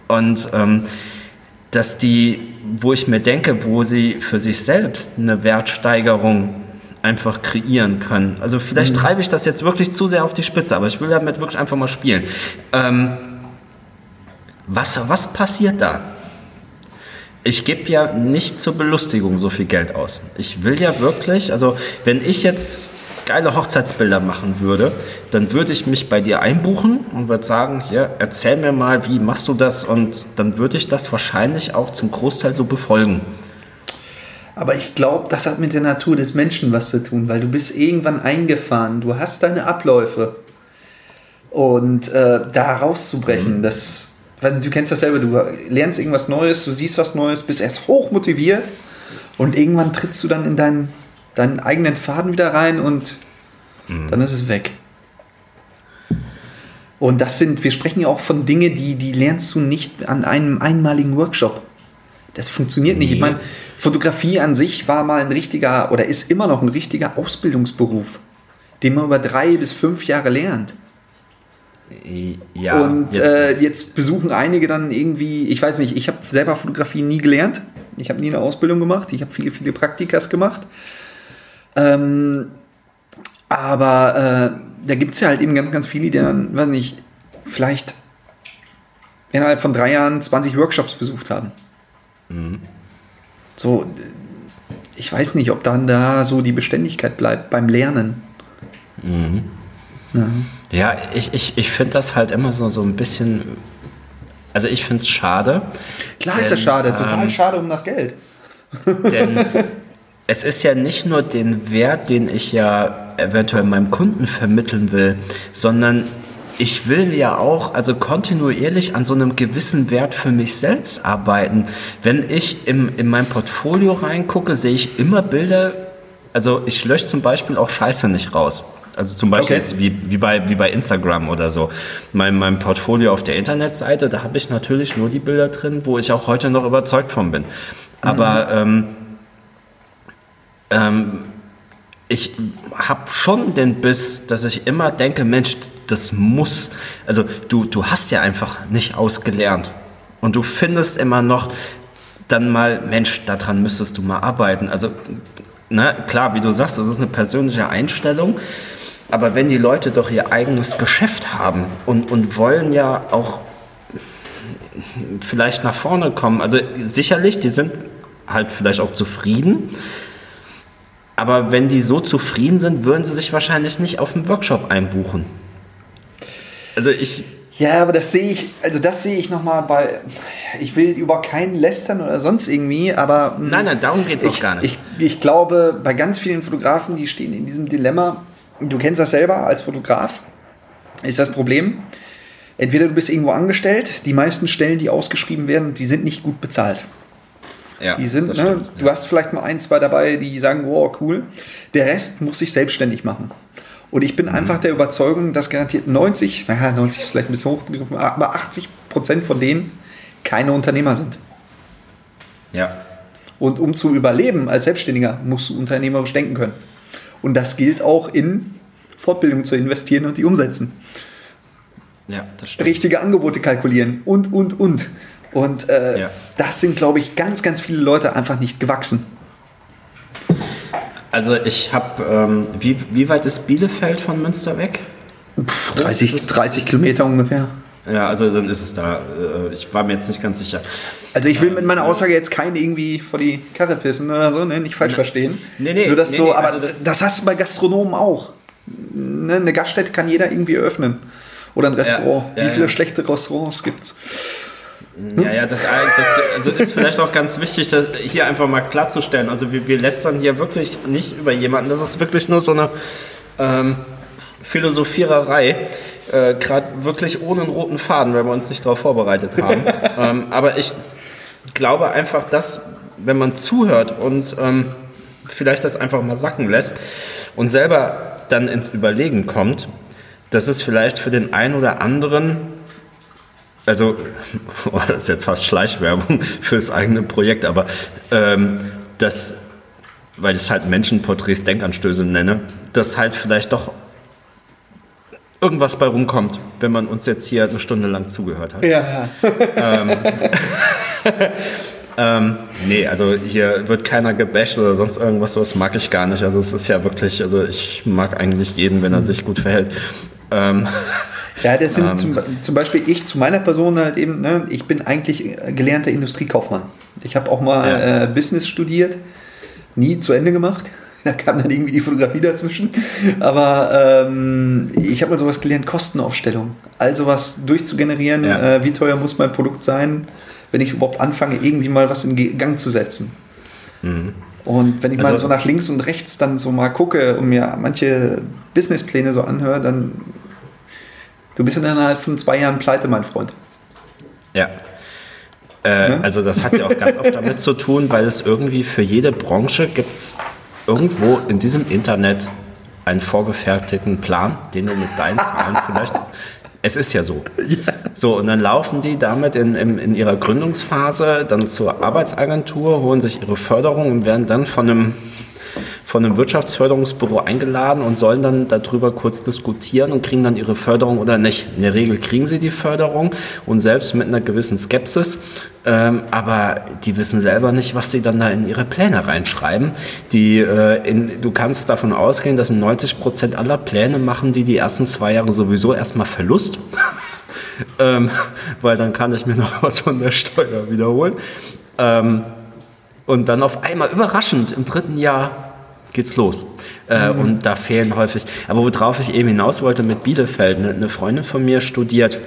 und ähm, dass die, wo ich mir denke, wo sie für sich selbst eine Wertsteigerung einfach kreieren können. Also vielleicht treibe ich das jetzt wirklich zu sehr auf die Spitze, aber ich will damit wirklich einfach mal spielen. Ähm, was, was passiert da? Ich gebe ja nicht zur Belustigung so viel Geld aus. Ich will ja wirklich, also wenn ich jetzt geile Hochzeitsbilder machen würde, dann würde ich mich bei dir einbuchen und würde sagen, hier, erzähl mir mal, wie machst du das? Und dann würde ich das wahrscheinlich auch zum Großteil so befolgen. Aber ich glaube, das hat mit der Natur des Menschen was zu tun, weil du bist irgendwann eingefahren, du hast deine Abläufe. Und äh, da rauszubrechen, das, nicht, du kennst das selber, du lernst irgendwas Neues, du siehst was Neues, bist erst hoch motiviert und irgendwann trittst du dann in deinen, deinen eigenen Faden wieder rein und dann ist es weg. Und das sind, wir sprechen ja auch von Dingen, die, die lernst du nicht an einem einmaligen Workshop. Das funktioniert nicht. Ich Nee. meine, Fotografie an sich war mal ein richtiger oder ist immer noch ein richtiger Ausbildungsberuf, den man über drei bis fünf Jahre lernt. Ja, und jetzt- äh, jetzt- besuchen einige dann irgendwie, ich weiß nicht, ich habe selber Fotografie nie gelernt. Ich habe nie eine Ausbildung gemacht. Ich habe viele, viele Praktikas gemacht. Ähm, aber äh, da gibt es ja halt eben ganz, ganz viele, die dann, weiß nicht, vielleicht innerhalb von drei Jahren 20 Workshops besucht haben. So, ich weiß nicht, ob dann da so die Beständigkeit bleibt beim Lernen. Mhm. Ja. ja, ich, ich, ich finde das halt immer so, so ein bisschen. Also ich finde es schade. Klar denn, ist es schade, total ähm, schade um das Geld. Denn es ist ja nicht nur den Wert, den ich ja eventuell meinem Kunden vermitteln will, sondern ich will ja auch also kontinuierlich an so einem gewissen Wert für mich selbst arbeiten. Wenn ich im, in mein Portfolio reingucke, sehe ich immer Bilder, also ich lösche zum Beispiel auch Scheiße nicht raus. Also zum Beispiel okay. jetzt wie, wie, bei, wie bei Instagram oder so. Mein, mein Portfolio auf der Internetseite, da habe ich natürlich nur die Bilder drin, wo ich auch heute noch überzeugt von bin. Aber mhm. ähm, ähm, ich habe schon den Biss, dass ich immer denke, Mensch, das muss, also du, du hast ja einfach nicht ausgelernt. Und du findest immer noch dann mal, Mensch, daran müsstest du mal arbeiten. Also, na, ne, klar, wie du sagst, das ist eine persönliche Einstellung. Aber wenn die Leute doch ihr eigenes Geschäft haben und, und wollen ja auch vielleicht nach vorne kommen, also sicherlich, die sind halt vielleicht auch zufrieden, aber wenn die so zufrieden sind, würden sie sich wahrscheinlich nicht auf einen Workshop einbuchen. Also ich. Ja, aber das sehe ich, also das sehe ich nochmal bei, ich will über keinen lästern oder sonst irgendwie, aber. Nein, nein, darum geht es auch gar nicht. Ich, ich glaube, bei ganz vielen Fotografen, die stehen in diesem Dilemma, du kennst das selber als Fotograf, ist das Problem, entweder du bist irgendwo angestellt, die meisten Stellen, die ausgeschrieben werden, die sind nicht gut bezahlt. Ja, die sind, ne, stimmt, du ja. hast vielleicht mal ein, zwei dabei, die sagen, wow, cool. Der Rest muss sich selbstständig machen. Und ich bin mhm. einfach der Überzeugung, dass garantiert 90, naja, 90 ist vielleicht ein bisschen hochgegriffen, aber 80 Prozent von denen keine Unternehmer sind. Ja. Und um zu überleben als Selbstständiger, musst du unternehmerisch denken können. Und das gilt auch in Fortbildung zu investieren und die umsetzen. Ja, das stimmt. Richtige Angebote kalkulieren und, und, und. Und äh, ja. das sind, glaube ich, ganz, ganz viele Leute einfach nicht gewachsen. Also ich habe, ähm, wie, wie weit ist Bielefeld von Münster weg? 30, 30 Kilometer ungefähr. Ja, also dann ist es da. Äh, ich war mir jetzt nicht ganz sicher. Also ich will mit meiner Aussage jetzt keinen irgendwie vor die Karre pissen oder so, ne? nicht falsch nee. verstehen. Nee, nee. Nur das nee, so, nee, aber also das, das, hast du bei Gastronomen auch. Ne? Eine Gaststätte kann jeder irgendwie eröffnen. Oder ein Restaurant. Ja, ja, Wie viele ja. schlechte Restaurants gibt's? Ja, ja, das, das also ist vielleicht auch ganz wichtig, hier einfach mal klarzustellen. Also wir, wir lästern hier wirklich nicht über jemanden. Das ist wirklich nur so eine ähm, Philosophiererei. Äh, Gerade wirklich ohne einen roten Faden, weil wir uns nicht darauf vorbereitet haben. ähm, aber ich glaube einfach, dass, wenn man zuhört und ähm, vielleicht das einfach mal sacken lässt und selber dann ins Überlegen kommt, dass es vielleicht für den einen oder anderen also, oh, das ist jetzt fast Schleichwerbung fürs eigene Projekt, aber ähm, das, weil ich es halt Menschenporträts, Denkanstöße nenne, dass halt vielleicht doch irgendwas bei rumkommt, wenn man uns jetzt hier eine Stunde lang zugehört hat. Ja. ähm, ähm, nee, also hier wird keiner gebasht oder sonst irgendwas, das mag ich gar nicht. Also es ist ja wirklich, also ich mag eigentlich jeden, wenn er sich gut verhält. Ähm, ja, das sind ähm, zum, zum, Beispiel ich zu meiner Person halt eben, ne, ich bin eigentlich gelernter Industriekaufmann. Ich habe auch mal ja. äh, Business studiert, nie zu Ende gemacht. Da kam dann irgendwie die Fotografie dazwischen. Aber ähm, ich habe mal sowas gelernt, Kostenaufstellung. All sowas durchzugenerieren, ja. äh, wie teuer muss mein Produkt sein, wenn ich überhaupt anfange, irgendwie mal was in Gang zu setzen. Mhm. Und wenn ich also, mal so nach links und rechts dann so mal gucke und mir manche Businesspläne so anhöre, dann Du bist innerhalb von zwei Jahren pleite, mein Freund. Ja. Äh, ne? Also das hat ja auch ganz oft damit zu tun, weil es irgendwie für jede Branche gibt es irgendwo in diesem Internet einen vorgefertigten Plan, den du mit deinen Zahlen vielleicht... Es ist ja so. So, und dann laufen die damit in, in, in ihrer Gründungsphase dann zur Arbeitsagentur, holen sich ihre Förderung und werden dann von einem von einem Wirtschaftsförderungsbüro eingeladen und sollen dann darüber kurz diskutieren und kriegen dann ihre Förderung oder nicht. In der Regel kriegen sie die Förderung und selbst mit einer gewissen Skepsis, ähm, aber die wissen selber nicht, was sie dann da in ihre Pläne reinschreiben. Die, äh, in, du kannst davon ausgehen, dass in 90 Prozent aller Pläne machen die die ersten zwei Jahre sowieso erstmal Verlust. ähm, weil dann kann ich mir noch was von der Steuer wiederholen. Ähm, Und dann auf einmal überraschend im dritten Jahr geht's los. Äh, mhm. Und da fehlen häufig. Aber worauf ich eben hinaus wollte mit Bielefeld, eine, eine Freundin von mir studiert,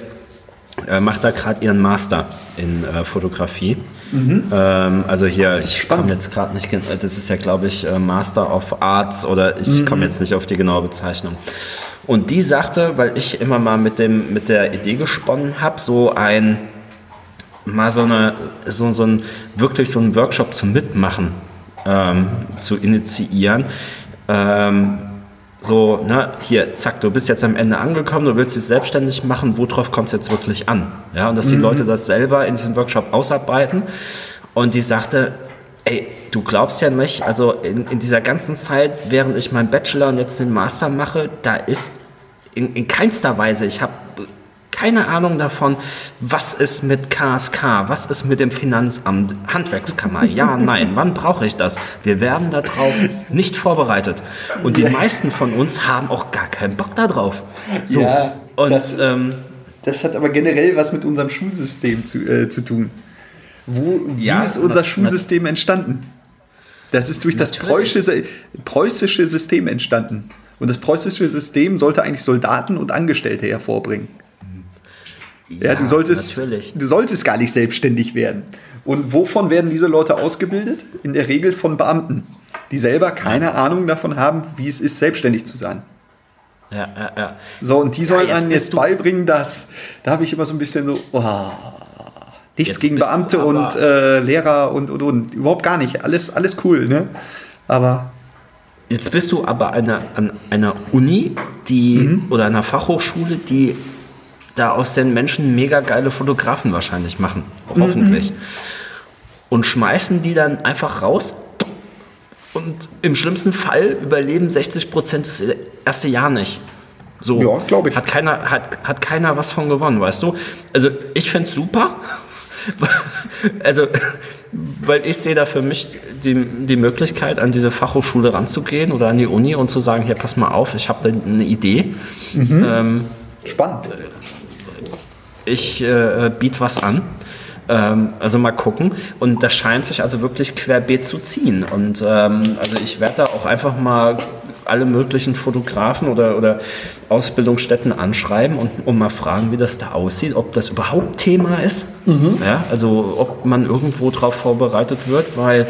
äh, macht da gerade ihren Master in äh, Fotografie. Mhm. Ähm, also hier, ich komme jetzt gerade nicht, das ist ja glaube ich äh, Master of Arts oder ich mhm. komme jetzt nicht auf die genaue Bezeichnung. Und die sagte, weil ich immer mal mit, dem, mit der Idee gesponnen habe, so ein, mal so, eine, so, so ein, wirklich so einen Workshop zum Mitmachen ähm, zu initiieren. Ähm, so, ne, hier, zack, du bist jetzt am Ende angekommen, du willst dich selbstständig machen, worauf kommt es jetzt wirklich an? Ja, und dass die mhm. Leute das selber in diesem Workshop ausarbeiten. Und die sagte, ey, du glaubst ja nicht, also in, in dieser ganzen Zeit, während ich meinen Bachelor und jetzt den Master mache, da ist in, in keinster Weise, ich habe keine Ahnung davon, was ist mit KSK, was ist mit dem Finanzamt, Handwerkskammer, ja, nein, wann brauche ich das? Wir werden darauf nicht vorbereitet. Und die meisten von uns haben auch gar keinen Bock darauf. So, ja, und, das, ähm, das hat aber generell was mit unserem Schulsystem zu, äh, zu tun. Wo, wie ja, ist unser Schulsystem entstanden? Das ist durch das preußische, preußische System entstanden. Und das preußische System sollte eigentlich Soldaten und Angestellte hervorbringen. Ja, ja du, solltest, natürlich. du solltest gar nicht selbstständig werden. Und wovon werden diese Leute ausgebildet? In der Regel von Beamten, die selber keine Ahnung davon haben, wie es ist, selbstständig zu sein. Ja, ja, ja. So, und die sollen ja, einem jetzt beibringen, dass, da habe ich immer so ein bisschen so, oh, nichts jetzt gegen Beamte und äh, Lehrer und, und, und, überhaupt gar nicht. Alles, alles cool, ne? Aber. Jetzt bist du aber einer, an einer Uni, die, mhm. oder einer Fachhochschule, die da aus den Menschen mega geile Fotografen wahrscheinlich machen. Hoffentlich. Mhm. Und schmeißen die dann einfach raus. Und im schlimmsten Fall überleben 60 Prozent das erste Jahr nicht. So ja, glaube ich. Hat keiner, hat, hat keiner was von gewonnen, weißt du? Also ich finde es super. also, weil ich sehe da für mich die, die Möglichkeit, an diese Fachhochschule ranzugehen oder an die Uni und zu sagen, hier, pass mal auf, ich habe da eine Idee. Mhm. Ähm, Spannend ich äh, biete was an. Ähm, also mal gucken. Und das scheint sich also wirklich querbeet zu ziehen. Und ähm, also ich werde da auch einfach mal alle möglichen Fotografen oder, oder Ausbildungsstätten anschreiben und, und mal fragen, wie das da aussieht, ob das überhaupt Thema ist. Mhm. Ja, also ob man irgendwo darauf vorbereitet wird, weil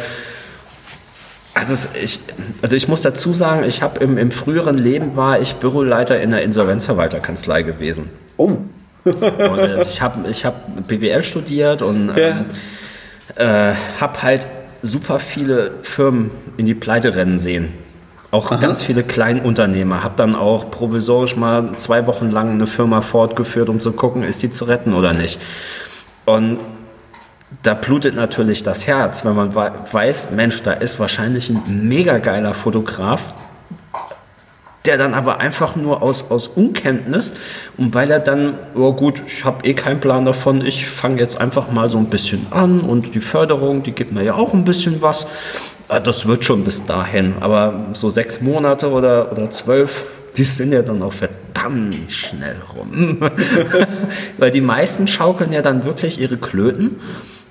also ich, also ich muss dazu sagen, ich habe im, im früheren Leben war ich Büroleiter in der Insolvenzverwalterkanzlei gewesen. Oh. Also ich habe ich hab BWL studiert und ähm, ja. äh, habe halt super viele Firmen in die Pleite rennen sehen. Auch Aha. ganz viele Kleinunternehmer. Habe dann auch provisorisch mal zwei Wochen lang eine Firma fortgeführt, um zu gucken, ist die zu retten oder nicht. Und da blutet natürlich das Herz, wenn man weiß, Mensch, da ist wahrscheinlich ein mega geiler Fotograf, der dann aber einfach nur aus, aus Unkenntnis und weil er dann, oh gut, ich habe eh keinen Plan davon, ich fange jetzt einfach mal so ein bisschen an und die Förderung, die gibt mir ja auch ein bisschen was. Ah, das wird schon bis dahin, aber so sechs Monate oder, oder zwölf, die sind ja dann auch verdammt schnell rum. weil die meisten schaukeln ja dann wirklich ihre Klöten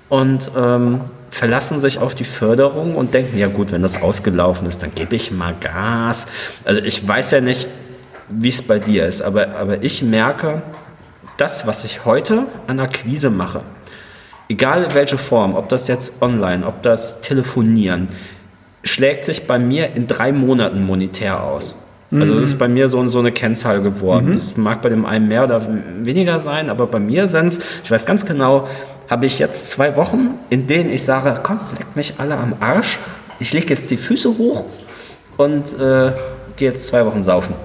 und ähm, verlassen sich auf die Förderung und denken, ja gut, wenn das ausgelaufen ist, dann gebe ich mal Gas. Also ich weiß ja nicht, wie es bei dir ist, aber, aber ich merke, das, was ich heute an Akquise mache, egal welche Form, ob das jetzt online, ob das Telefonieren, schlägt sich bei mir in drei Monaten monetär aus. Also das ist bei mir so, so eine Kennzahl geworden. Mhm. Das mag bei dem einen mehr oder weniger sein, aber bei mir sind es, ich weiß ganz genau, habe ich jetzt zwei Wochen, in denen ich sage, komm, leckt mich alle am Arsch. Ich lege jetzt die Füße hoch und äh, gehe jetzt zwei Wochen saufen.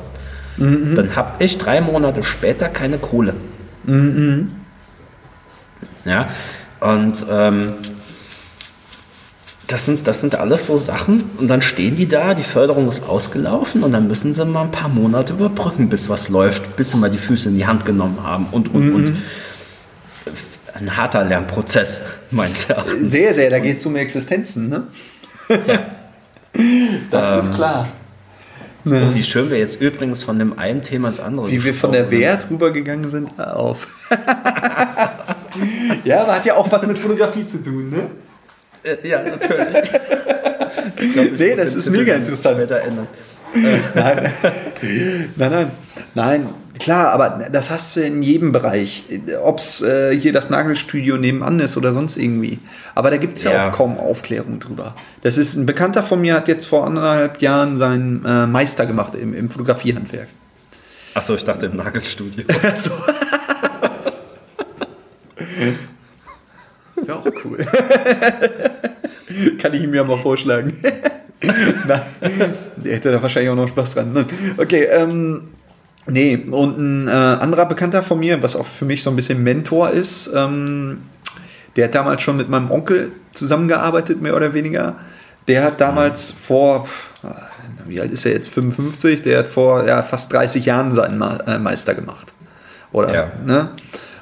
Mhm. Dann habe ich drei Monate später keine Kohle. Mhm. Ja, und ähm, das sind, das sind alles so Sachen und dann stehen die da, die Förderung ist ausgelaufen und dann müssen sie mal ein paar Monate überbrücken, bis was läuft, bis sie mal die Füße in die Hand genommen haben und, und, mhm. und. Ein harter Lernprozess, meines Erachtens. Sehr, sehr, da geht es um Existenzen, ne? Das ähm, ist klar. Ne. Wie schön wir jetzt übrigens von dem einen Thema ins andere Wie wir von der Wert rübergegangen sind, auf. ja, aber hat ja auch was mit Fotografie zu tun, ne? Äh, ja, natürlich. glaub, nee, das ist mega interessant. Nein. nein, nein, nein. Klar, aber das hast du in jedem Bereich. Ob es äh, hier das Nagelstudio nebenan ist oder sonst irgendwie. Aber da gibt es ja, ja, auch kaum Aufklärung drüber. Das ist ein Bekannter von mir, hat jetzt vor anderthalb Jahren seinen äh, Meister gemacht im, im Fotografiehandwerk. Achso, ich dachte im Nagelstudio. so. Wäre auch cool. Kann ich ihm ja mal vorschlagen. Na, der hätte da wahrscheinlich auch noch Spaß dran. Ne? Okay, ähm, nee, und ein äh, anderer Bekannter von mir, was auch für mich so ein bisschen Mentor ist, ähm, der hat damals schon mit meinem Onkel zusammengearbeitet, mehr oder weniger. Der hat damals vor, wie alt ist er jetzt, 55? Der hat vor ja, fast 30 Jahren seinen äh, Meister gemacht. Oder, ja. ne?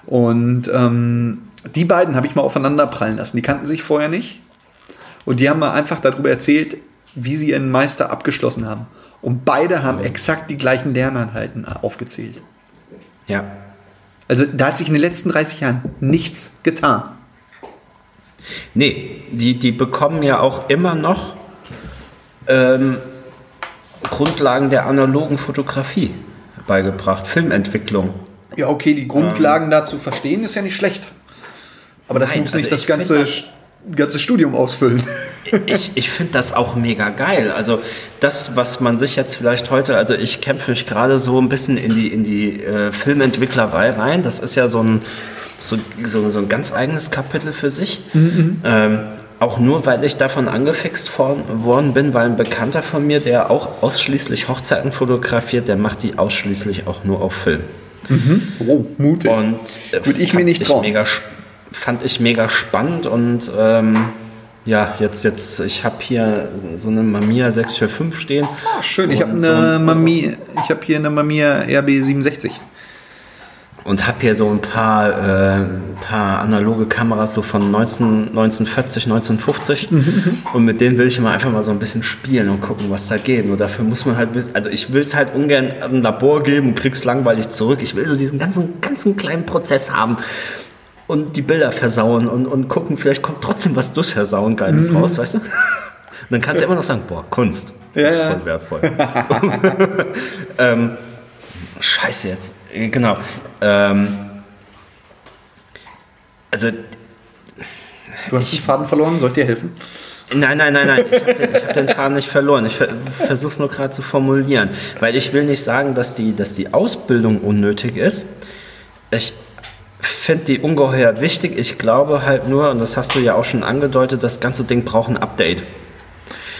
Und ähm, die beiden habe ich mal aufeinander prallen lassen. Die kannten sich vorher nicht. Und die haben mal einfach darüber erzählt, wie sie ihren Meister abgeschlossen haben. Und beide haben exakt die gleichen Lerneinheiten aufgezählt. Ja. Also da hat sich in den letzten 30 Jahren nichts getan. Nee, die, die bekommen ja auch immer noch ähm, Grundlagen der analogen Fotografie beigebracht, Filmentwicklung. Ja, okay, die Grundlagen ähm, dazu verstehen ist ja nicht schlecht. Aber das Nein, muss nicht also das ganze, das, ganze Studium ausfüllen. Ich, ich finde das auch mega geil. Also das, was man sich jetzt vielleicht heute, also ich kämpfe mich gerade so ein bisschen in die, in die äh, Filmentwicklerei rein. Das ist ja so ein, so, so, so ein ganz eigenes Kapitel für sich. Mhm. Ähm, auch nur, weil ich davon angefixt worden bin, weil ein Bekannter von mir, der auch ausschließlich Hochzeiten fotografiert, der macht die ausschließlich auch nur auf Film. Mhm. Oh, mutig. Und äh, würde ich mir nicht trauen. Mega, fand ich mega spannend und ähm, ja, jetzt, jetzt, ich habe hier so eine Mamiya 645 stehen. Ah, schön, ich habe eine so Mamiya, ich habe hier eine Mamiya RB67 und habe hier so ein paar, äh, paar analoge Kameras so von 19, 1940, 1950 und mit denen will ich immer einfach mal so ein bisschen spielen und gucken, was da geht. Nur dafür muss man halt, also ich will es halt ungern ein Labor geben und krieg's langweilig zurück. Ich will so diesen ganzen, ganzen kleinen Prozess haben und die Bilder versauen und, und gucken, vielleicht kommt trotzdem was durchs Versauen Geiles mhm. raus, weißt du? Und dann kannst du immer noch sagen, boah, Kunst, das ja, ist voll wertvoll. ähm, Scheiße jetzt. Genau. Ähm, also. Du hast ich, den Faden verloren, soll ich dir helfen? Nein, nein, nein, nein. Ich habe den, hab den, Faden nicht verloren. Ich versuche es nur gerade zu formulieren. Weil ich will nicht sagen, dass die, dass die Ausbildung unnötig ist. Ich finde die ungeheuer wichtig. Ich glaube halt nur, und das hast du ja auch schon angedeutet, das ganze Ding braucht ein Update.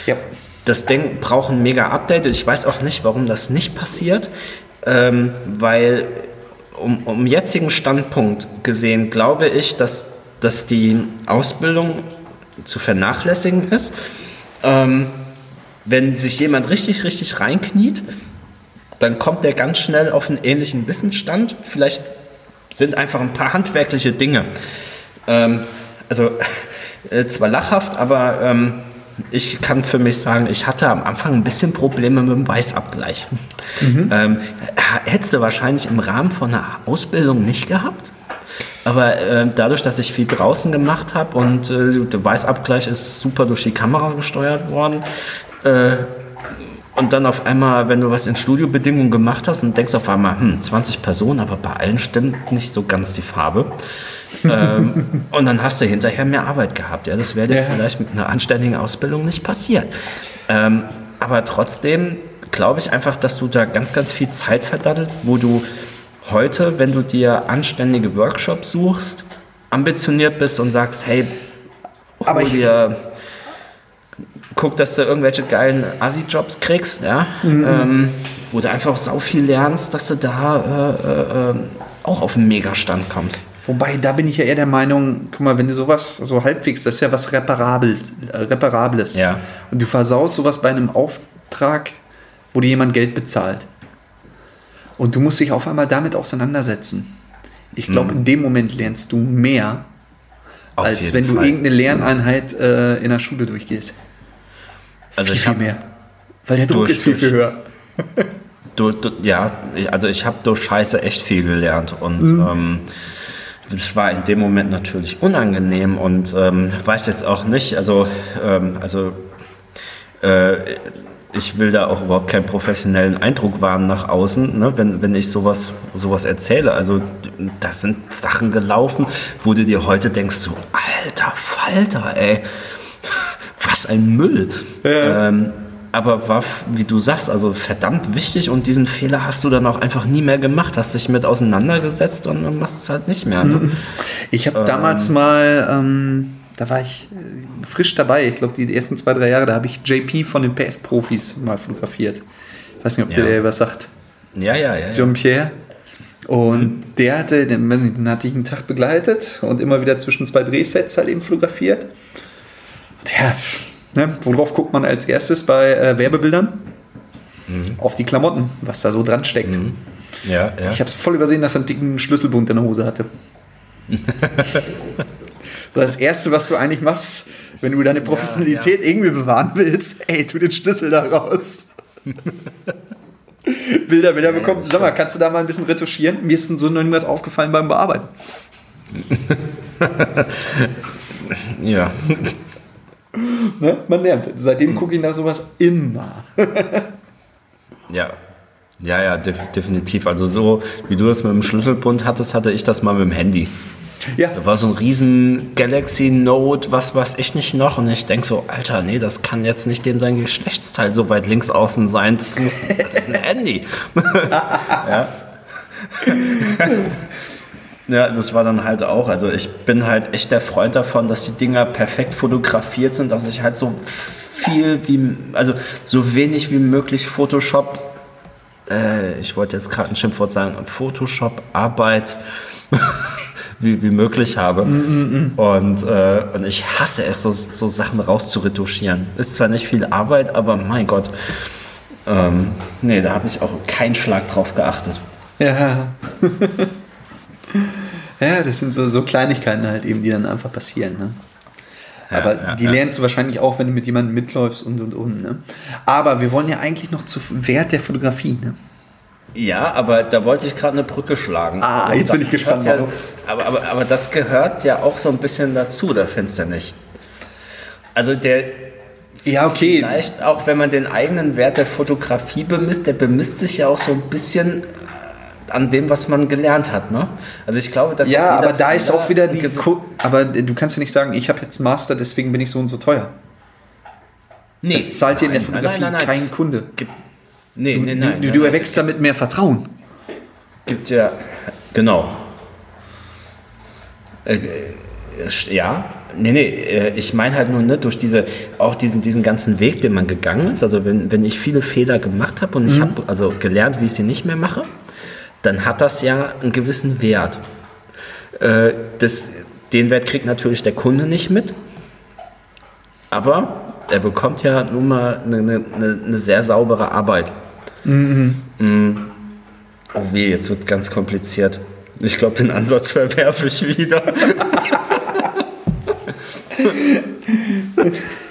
Ja. Das Ding braucht ein mega Update. Ich weiß auch nicht, warum das nicht passiert ähm, weil um, um jetzigen Standpunkt gesehen glaube ich, dass, dass die Ausbildung zu vernachlässigen ist. Ähm, wenn sich jemand richtig, richtig reinkniet, dann kommt er ganz schnell auf einen ähnlichen Wissensstand. Vielleicht sind einfach ein paar handwerkliche Dinge. Ähm, also äh, zwar lachhaft, aber ähm, ich kann für mich sagen, ich hatte am Anfang ein bisschen Probleme mit dem Weißabgleich. Mhm. Ähm, hättest du wahrscheinlich im Rahmen von einer Ausbildung nicht gehabt. Aber äh, dadurch, dass ich viel draußen gemacht habe und äh, der Weißabgleich ist super durch die Kamera gesteuert worden, äh, und dann auf einmal, wenn du was in Studiobedingungen gemacht hast und denkst auf einmal, hm, 20 Personen, aber bei allen stimmt nicht so ganz die Farbe ähm, und dann hast du hinterher mehr Arbeit gehabt. Ja, das wäre dir ja. vielleicht mit einer anständigen Ausbildung nicht passiert. Ähm, aber trotzdem glaube ich einfach, dass du da ganz, ganz viel Zeit verdaddelst, wo du heute, wenn du dir anständige Workshops suchst, ambitioniert bist und sagst, hey, aber dir, guck, dass du irgendwelche geilen Assi-Jobs kriegst, ja, mhm. ähm, wo du einfach sau viel lernst, dass du da äh, äh, äh auch auf einen Megastand kommst. Wobei, da bin ich ja eher der Meinung, guck mal, wenn du sowas so halbwegs, das ist ja was Reparables. Äh, Reparables. Ja. Und du versaust sowas bei einem Auftrag, wo dir jemand Geld bezahlt. Und du musst dich auf einmal damit auseinandersetzen. Ich glaube, hm. in dem Moment lernst du mehr, auf als wenn Fall. du irgendeine Lerneinheit äh, in der Schule durchgehst. Also viel, ich viel mehr. Weil der Druck durch, ist viel, viel höher. Du, du, ja, also ich habe durch Scheiße echt viel gelernt und mhm. ähm, das war in dem Moment natürlich unangenehm und ähm, weiß jetzt auch nicht, also, ähm, also äh, ich will da auch überhaupt keinen professionellen Eindruck wahren nach außen, ne, wenn, wenn ich sowas, sowas erzähle. Also das sind Sachen gelaufen, wo du dir heute denkst, so, alter Falter, ey, was ein Müll. Ja. Ähm, aber war, wie du sagst, also verdammt wichtig und diesen Fehler hast du dann auch einfach nie mehr gemacht, hast dich mit auseinandergesetzt und dann machst es halt nicht mehr. Ne? Ich habe ähm, damals mal, ähm, da war ich äh, frisch dabei, ich glaube die ersten zwei, drei Jahre, da habe ich JP von den PS-Profis mal fotografiert. Ich weiß nicht, ob ja. der was sagt. Ja, ja, ja. Jean-Pierre. Und mhm. der hatte, den, den hatte ich einen Tag begleitet und immer wieder zwischen zwei Drehsets halt eben fotografiert. Der Ne? Worauf guckt man als erstes bei äh, Werbebildern? Mhm. Auf die Klamotten, was da so dran steckt. Mhm. Ja, ja. Ich habe es voll übersehen, dass er einen dicken Schlüsselbund in der Hose hatte. so das Erste, was du eigentlich machst, wenn du deine Professionalität ja, irgendwie bewahren willst, ey, tu den Schlüssel da raus. Bilder, Bilder bekommen. Sag mal, kannst du da mal ein bisschen retuschieren? Mir ist so noch niemals aufgefallen beim Bearbeiten. ja. Ne? Man lernt. Seitdem hm. gucke ich nach sowas immer. ja. Ja, ja, def definitiv. Also so, wie du das mit dem Schlüsselbund hattest, hatte ich das mal mit dem Handy. Ja. Da war so ein riesen Galaxy Note, was weiß ich nicht noch. Und ich denke so, Alter, nee, das kann jetzt nicht dem sein Geschlechtsteil so weit links außen sein. Das, muss, das ist ein Handy. ja. Ja, das war dann halt auch. Also ich bin halt echt der Freund davon, dass die Dinger perfekt fotografiert sind, dass ich halt so viel wie, also so wenig wie möglich Photoshop, äh, ich wollte jetzt gerade ein Schimpfwort sagen, Photoshop-Arbeit wie, wie möglich habe. Mm, mm, mm. Und, äh, und ich hasse es, so, so Sachen rauszuretuschieren. Ist zwar nicht viel Arbeit, aber mein Gott. Ähm, nee, da habe ich auch keinen Schlag drauf geachtet. Ja. ja, das sind so, so Kleinigkeiten halt eben, die dann einfach passieren. Ne? Ja, Aber ja, die ja. lernst du wahrscheinlich auch, wenn du mit jemandem mitläufst und und und. Ne? Aber wir wollen ja eigentlich noch zu Wert der Fotografie. Ne? Ja, aber da wollte ich gerade eine Brücke schlagen. Ah, und jetzt bin ich gespannt. Ja, aber, aber, aber das gehört ja auch so ein bisschen dazu, da findest du nicht. Also der. Ja, okay. Vielleicht auch, wenn man den eigenen Wert der Fotografie bemisst, der bemisst sich ja auch so ein bisschen an dem, was man gelernt hat. Ne? Also ich glaube, dass ja, aber da ist auch wieder die. aber du kannst ja nicht sagen, ich habe jetzt Master, deswegen bin ich so und so teuer. Nee, das zahlt dir in der Fotografie nein, nein, nein, kein Kunde. nee, nee, nein. Du, du, du erwächst damit mehr Vertrauen. Gibt ja, genau. Äh, ja, nee, nee, äh, ich meine halt nur ne, durch diese, auch diesen, diesen ganzen Weg, den man gegangen ist. Also wenn, wenn ich viele Fehler gemacht habe und mhm. ich habe also gelernt, wie ich sie nicht mehr mache, dann hat das ja einen gewissen Wert. Äh, das, den Wert kriegt natürlich der Kunde nicht mit, aber er bekommt ja nun mal eine, eine, eine sehr saubere Arbeit. Mhm. Mhm. Oh weh, jetzt wird ganz kompliziert. Ich glaube, den Ansatz verwerfe ich wieder.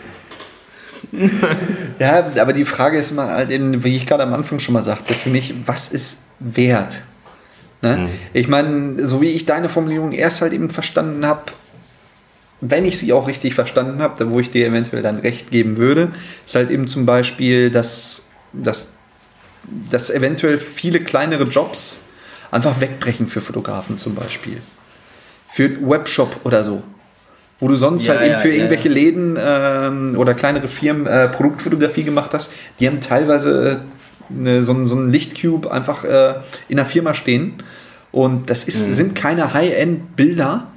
ja, aber die Frage ist mal, halt wie ich gerade am Anfang schon mal sagte, für mich, was ist wert. Ne? Mhm. Ich meine, so wie ich deine Formulierung erst halt eben verstanden habe, wenn ich sie auch richtig verstanden habe, da wo ich dir eventuell dann recht geben würde, ist halt eben zum Beispiel, dass, dass, dass eventuell viele kleinere Jobs einfach wegbrechen für Fotografen zum Beispiel. Für Webshop oder so. Wo du sonst ja, halt eben für ja, irgendwelche ja. Läden ähm, oder kleinere Firmen äh, Produktfotografie gemacht hast, die haben teilweise eine, so, so ein Lichtcube einfach äh, in der Firma stehen. Und das ist, mhm. sind keine High-End-Bilder,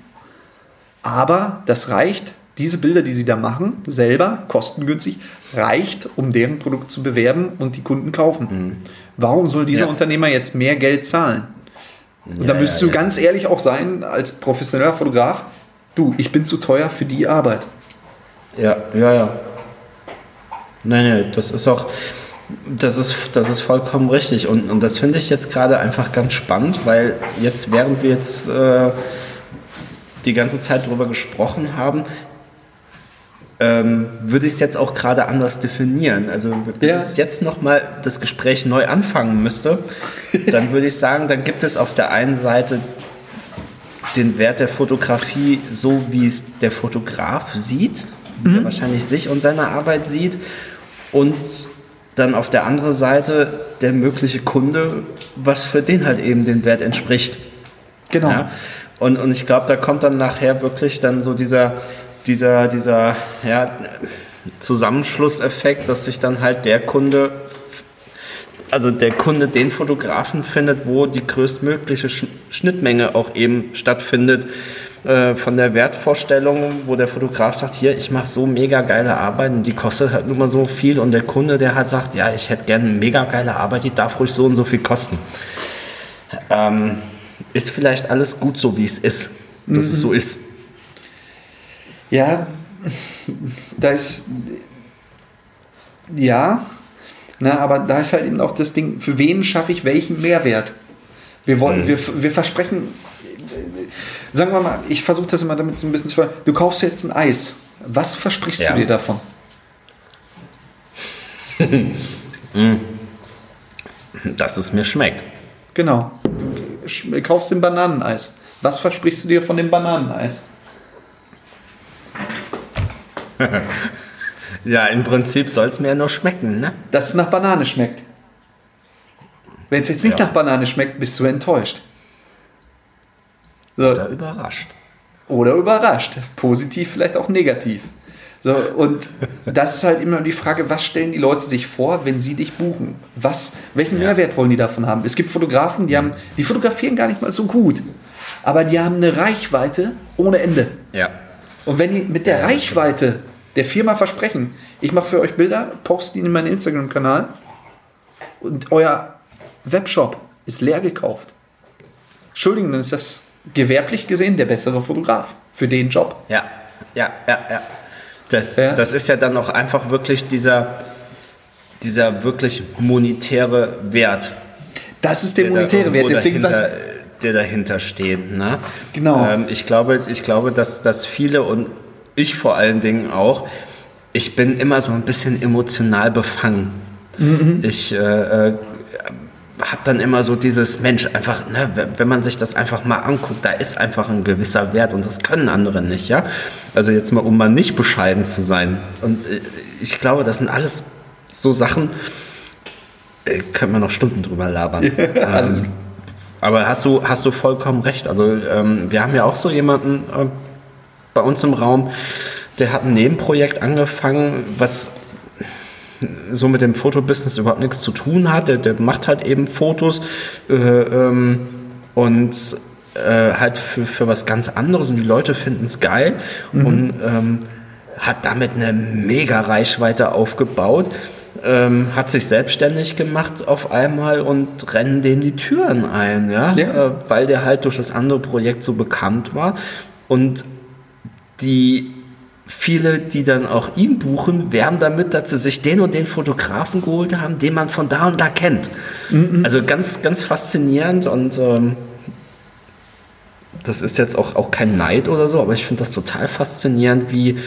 aber das reicht, diese Bilder, die sie da machen, selber, kostengünstig, reicht, um deren Produkt zu bewerben und die Kunden kaufen. Mhm. Warum soll dieser ja. Unternehmer jetzt mehr Geld zahlen? Und ja, da müsstest ja, du ganz ehrlich auch sein, als professioneller Fotograf, du, ich bin zu teuer für die Arbeit. Ja, ja, ja. Nein, nein, das ist auch, das ist, das ist vollkommen richtig. Und, und das finde ich jetzt gerade einfach ganz spannend, weil jetzt, während wir jetzt äh, die ganze Zeit darüber gesprochen haben, ähm, würde ich es jetzt auch gerade anders definieren. Also wenn ja. ich jetzt nochmal das Gespräch neu anfangen müsste, dann würde ich sagen, dann gibt es auf der einen Seite den Wert der Fotografie so, wie es der Fotograf sieht, mhm. der wahrscheinlich sich und seine Arbeit sieht und dann auf der anderen Seite der mögliche Kunde, was für den halt eben den Wert entspricht. Genau. Ja? Und, und ich glaube, da kommt dann nachher wirklich dann so dieser, dieser, dieser ja, Zusammenschlusseffekt, dass sich dann halt der Kunde, also der Kunde den Fotografen findet, wo die größtmögliche Schnittmenge auch eben stattfindet äh, von der Wertvorstellung, wo der Fotograf sagt, hier, ich mache so mega geile Arbeit und die kostet halt nur mal so viel und der Kunde, der halt sagt, ja, ich hätte gerne mega geile Arbeit, die darf ruhig so und so viel kosten. Ähm, ist vielleicht alles gut so, wie es ist, dass mhm. es so ist. Ja, da ist. Ja, na, aber da ist halt eben auch das Ding, für wen schaffe ich welchen Mehrwert? Wir, wollen, mhm. wir, wir versprechen, sagen wir mal, ich versuche das immer damit so ein bisschen zu Du kaufst jetzt ein Eis. Was versprichst ja. du dir davon? Dass es mir schmeckt. Genau. Du kaufst ein Bananeneis. Was versprichst du dir von dem Bananeneis? ja, im Prinzip soll es mir ja nur schmecken, ne? Dass es nach Banane schmeckt. Wenn es jetzt nicht ja. nach Banane schmeckt, bist du enttäuscht. So. Oder überrascht. Oder überrascht. Positiv, vielleicht auch negativ. So, und das ist halt immer die Frage, was stellen die Leute sich vor, wenn sie dich buchen? Was, welchen ja. Mehrwert wollen die davon haben? Es gibt Fotografen, die haben, die fotografieren gar nicht mal so gut, aber die haben eine Reichweite ohne Ende. Ja. Und wenn die mit der Reichweite der Firma versprechen, ich mache für euch Bilder, poste die in meinen Instagram-Kanal und euer Webshop ist leer gekauft. Entschuldigung, dann ist das gewerblich gesehen der bessere Fotograf für den Job. Ja, ja, ja, ja. Das, ja. das ist ja dann auch einfach wirklich dieser, dieser wirklich monetäre Wert. Das ist der, der monetäre Wert. Deswegen dahinter, der dahinter steht. Ne? Genau. Ähm, ich glaube, ich glaube dass, dass viele und ich vor allen Dingen auch, ich bin immer so ein bisschen emotional befangen. Mhm. Ich äh, äh habe dann immer so dieses Mensch einfach, ne, wenn man sich das einfach mal anguckt, da ist einfach ein gewisser Wert und das können andere nicht, ja. Also jetzt mal, um mal nicht bescheiden zu sein. Und äh, ich glaube, das sind alles so Sachen, äh, können wir noch Stunden drüber labern. Ähm, aber hast du, hast du vollkommen recht. Also ähm, wir haben ja auch so jemanden äh, bei uns im Raum, der hat ein Nebenprojekt angefangen, was so mit dem Fotobusiness überhaupt nichts zu tun hat. Der, der macht halt eben Fotos äh, ähm, und äh, halt für, für was ganz anderes und die Leute finden es geil mhm. und ähm, hat damit eine mega Reichweite aufgebaut. Ähm, hat sich selbstständig gemacht auf einmal und rennen dem die Türen ein, ja? ja. Äh, weil der halt durch das andere Projekt so bekannt war. Und die viele, die dann auch ihn buchen, werben damit, dass sie sich den und den Fotografen geholt haben, den man von da und da kennt. Mhm. Also ganz, ganz faszinierend und ähm, das ist jetzt auch, auch kein Neid oder so, aber ich finde das total faszinierend, wie,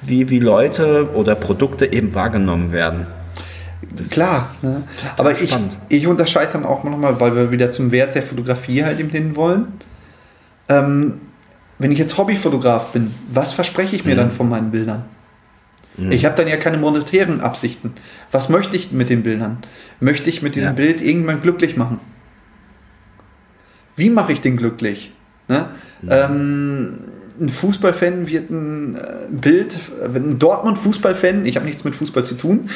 wie, wie Leute oder Produkte eben wahrgenommen werden. Das Klar, ne? aber ich, ich unterscheide dann auch nochmal, weil wir wieder zum Wert der Fotografie halt eben hin wollen. Ähm, wenn ich jetzt Hobbyfotograf bin, was verspreche ich mir mhm. dann von meinen Bildern? Mhm. Ich habe dann ja keine monetären Absichten. Was möchte ich mit den Bildern? Möchte ich mit diesem ja. Bild irgendwann glücklich machen? Wie mache ich den glücklich? Ne? Mhm. Ähm, ein Fußballfan wird ein äh, Bild, ein Dortmund-Fußballfan, ich habe nichts mit Fußball zu tun,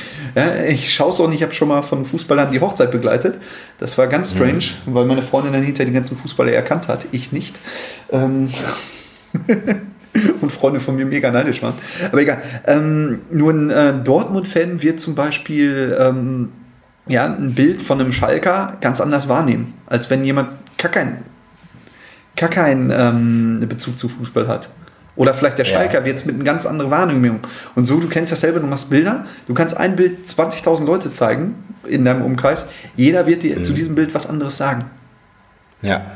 ich schaue es auch nicht, ich habe schon mal von Fußballern die Hochzeit begleitet. Das war ganz strange, mhm. weil meine Freundin dann hinterher die ganzen Fußballer erkannt hat, ich nicht. Ähm und Freunde von mir mega neidisch waren. Aber egal. Ähm, nur ein äh, Dortmund-Fan wird zum Beispiel ähm, ja, ein Bild von einem Schalker ganz anders wahrnehmen, als wenn jemand gar kein gar keinen ähm, Bezug zu Fußball hat. Oder vielleicht der Schalker ja. wird es mit einer ganz anderen Wahrnehmung. Und so, du kennst das selber, du machst Bilder, du kannst ein Bild 20.000 Leute zeigen in deinem Umkreis. Jeder wird dir mhm. zu diesem Bild was anderes sagen. Ja.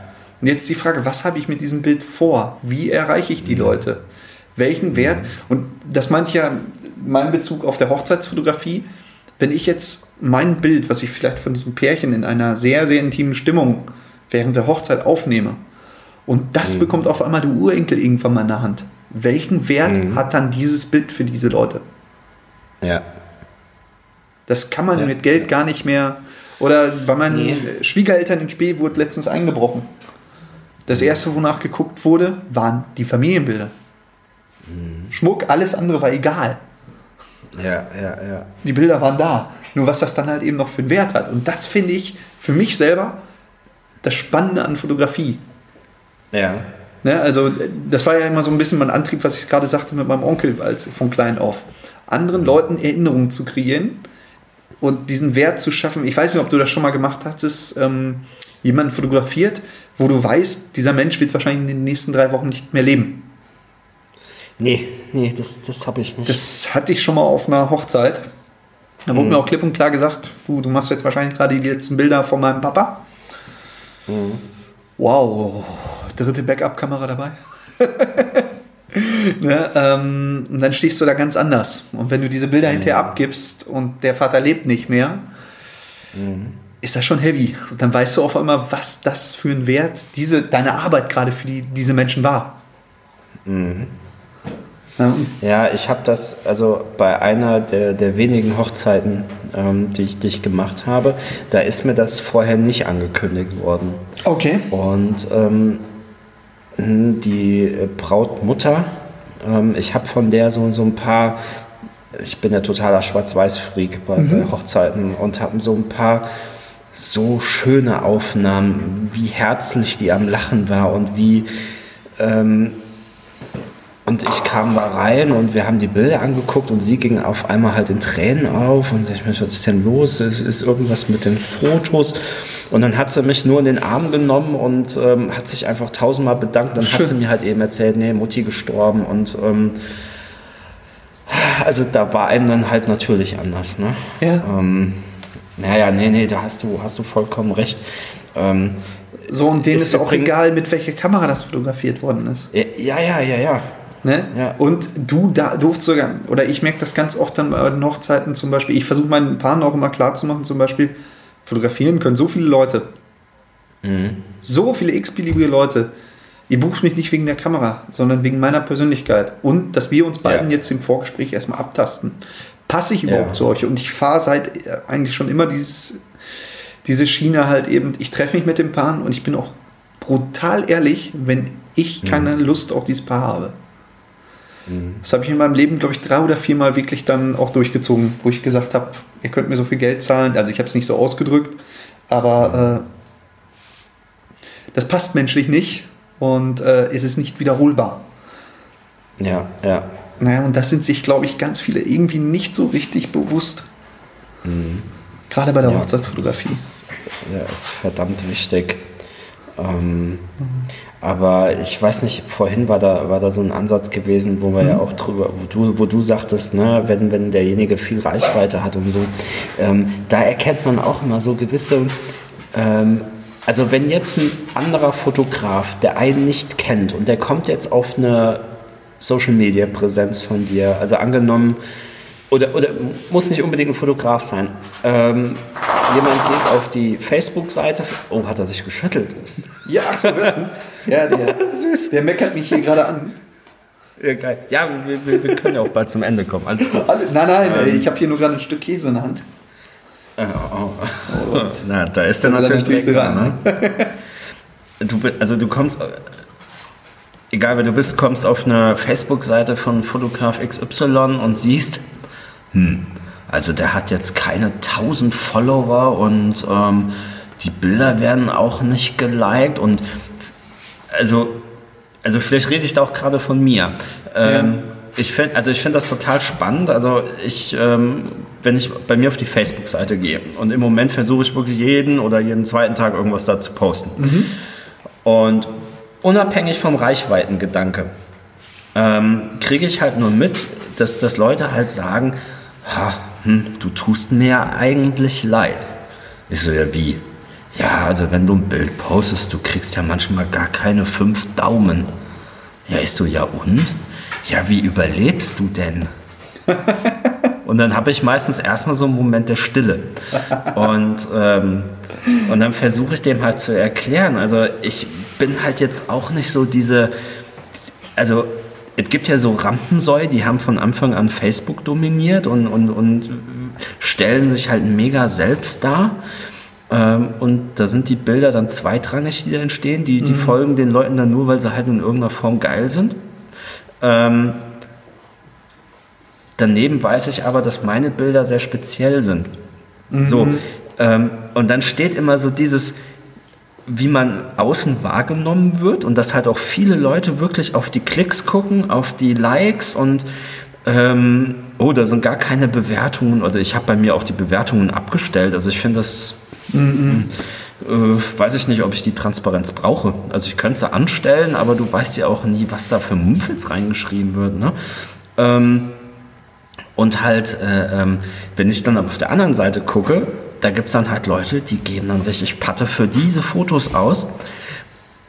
Und jetzt die Frage, was habe ich mit diesem Bild vor? Wie erreiche ich die mhm. Leute? Welchen mhm. Wert? Und das meint ja mein Bezug auf der Hochzeitsfotografie. Wenn ich jetzt mein Bild, was ich vielleicht von diesem Pärchen in einer sehr, sehr intimen Stimmung während der Hochzeit aufnehme, Und das bekommt auf einmal der Urenkel irgendwann mal in der Hand. Welchen Wert hat dann dieses Bild für diese Leute? Ja. Das kann man Ja. mit Geld gar nicht mehr. Oder bei meinen Nee. Schwiegereltern in Spee wurde letztens eingebrochen. Das erste, wonach geguckt wurde, waren die Familienbilder. Schmuck, alles andere war egal. Ja, ja, ja. Die Bilder waren da. Nur was das dann halt eben noch für einen Wert hat. Und das finde ich für mich selber das Spannende an Fotografie. Ja. Ne? Also, das war ja immer so ein bisschen mein Antrieb, was ich gerade sagte mit meinem Onkel als von klein auf. Anderen Leuten Erinnerungen zu kreieren und diesen Wert zu schaffen. Ich weiß nicht, ob du das schon mal gemacht hast, ähm, jemanden fotografiert, wo du weißt, dieser Mensch wird wahrscheinlich in den nächsten drei Wochen nicht mehr leben. Nee, nee, das, das habe ich nicht. Das hatte ich schon mal auf einer Hochzeit. Da wurde mir auch klipp und klar gesagt, du, du machst jetzt wahrscheinlich gerade die letzten Bilder von meinem Papa. Wow, dritte Backup-Kamera dabei. ne, ähm, und dann stehst du da ganz anders. Und wenn du diese Bilder hinterher abgibst und der Vater lebt nicht mehr, ist das schon heavy. Und dann weißt du auf einmal, was das für ein Wert diese, deine Arbeit gerade für die, diese Menschen war. Ja, und Ja, ich habe das, also bei einer der, der wenigen Hochzeiten, ähm, die, ich, die ich gemacht habe, da ist mir das vorher nicht angekündigt worden. okay. Und ähm, die äh, Brautmutter, ähm, ich habe von der so, so ein paar, ich bin ja totaler Schwarz-Weiß-Freak bei, bei Hochzeiten und habe so ein paar so schöne Aufnahmen, wie herzlich die am Lachen war und wie ähm, und ich kam da rein und wir haben die Bilder angeguckt und sie ging auf einmal halt in Tränen auf und ich was ist denn los? Ist, irgendwas mit den Fotos? Und dann hat sie mich nur in den Arm genommen und ähm, hat sich einfach tausendmal bedankt. Dann hat Schön. sie mir halt eben erzählt, nee, Mutti gestorben und ähm, also da war einem dann halt natürlich anders, ne? Ja. Ähm, naja, nee, nee, da hast du, hast du vollkommen recht. Ähm, So, und denen Ist ist, auch egal, mit welcher Kamera das fotografiert worden ist. ja, ja, ja, ja. Ne? Ja. Und du da durfst sogar, oder ich merke das ganz oft dann bei den Hochzeiten zum Beispiel, ich versuche meinen Paaren auch immer klarzumachen, zum Beispiel, fotografieren können so viele Leute. So viele x-beliebige Leute. Ihr bucht mich nicht wegen der Kamera, sondern wegen meiner Persönlichkeit. Und dass wir uns beiden Ja. jetzt im Vorgespräch erstmal abtasten. Passe ich Ja. überhaupt zu euch? Und ich fahre seit äh, eigentlich schon immer dieses, diese Schiene halt eben, ich treffe mich mit dem Paar und ich bin auch brutal ehrlich, wenn ich keine Lust auf dieses Paar habe. Das habe ich in meinem Leben, glaube ich, drei oder viermal wirklich dann auch durchgezogen, wo ich gesagt habe, ihr könnt mir so viel Geld zahlen. Also ich habe es nicht so ausgedrückt, aber äh, das passt menschlich nicht und äh, es ist nicht wiederholbar. Ja, ja. Naja, und das sind sich, glaube ich, ganz viele irgendwie nicht so richtig bewusst. Gerade bei der Ja, Hochzeitsfotografie. Das ist, ja, ist verdammt wichtig. Ähm, aber ich weiß nicht, vorhin war da, war da so ein Ansatz gewesen, wo wir ja auch drüber, wo du, wo du sagtest, ne, wenn, wenn derjenige viel Reichweite hat und so, ähm, da erkennt man auch immer so gewisse, ähm, also wenn jetzt ein anderer Fotograf, der einen nicht kennt und der kommt jetzt auf eine Social Media Präsenz von dir, also angenommen, oder, oder muss nicht unbedingt ein Fotograf sein. Ähm, jemand geht auf die Facebook-Seite. Oh, hat er sich geschüttelt. Ja, ach so, wissen. Ja, der, Süß. der meckert mich hier gerade an. Ja, geil. Ja, wir, wir, wir können ja auch bald zum Ende kommen. Alles gut. Nein, nein, Ähm. ich habe hier nur gerade ein Stück Käse in der Hand. Oh, oh. Na, da ist er Da will er natürlich, direkt dran, dran. Ne? Du, also du kommst, äh, egal wer du bist, kommst auf eine Facebook-Seite von Fotograf XY und siehst, hm, also der hat jetzt keine 1000 Follower und ähm, die Bilder werden auch nicht geliked und also, also vielleicht rede ich da auch gerade von mir. Ähm, Ich finde also ich find das total spannend. Also ich, ähm, wenn ich bei mir auf die Facebook-Seite gehe und im Moment versuche ich wirklich jeden oder jeden zweiten Tag irgendwas da zu posten. Und unabhängig vom Reichweitengedanke ähm, kriege ich halt nur mit, dass, dass Leute halt sagen, ha, hm, du tust mir ja eigentlich leid. Ich so, ja wie? Ja, also wenn du ein Bild postest, du kriegst ja manchmal gar keine fünf Daumen. Ja, ich so, ja und? Ja, wie überlebst du denn? Und dann habe ich meistens erstmal so einen Moment der Stille. Und, ähm, und dann versuche ich dem halt zu erklären. Also ich bin halt jetzt auch nicht so diese, also es gibt ja so Rampensäue, die haben von Anfang an Facebook dominiert und, und, und stellen sich halt mega selbst dar. Ähm, und da sind die Bilder dann zweitrangig, die da entstehen. Die, die mhm. folgen den Leuten dann nur, weil sie halt in irgendeiner Form geil sind. Ähm, daneben weiß ich aber, dass meine Bilder sehr speziell sind. Mhm. So, ähm, und dann steht immer so dieses, wie man außen wahrgenommen wird und dass halt auch viele Leute wirklich auf die Klicks gucken, auf die Likes und ähm, oh, da sind gar keine Bewertungen oder ich habe bei mir auch die Bewertungen abgestellt. Also ich finde das, mhm. äh, weiß ich nicht, ob ich die Transparenz brauche. Also ich könnte sie anstellen, aber du weißt ja auch nie, was da für Mumpfels reingeschrieben wird. Ne? Ähm, und halt, äh, ähm, wenn ich dann auf der anderen Seite gucke, da gibt es dann halt Leute, die geben dann richtig Patte für diese Fotos aus.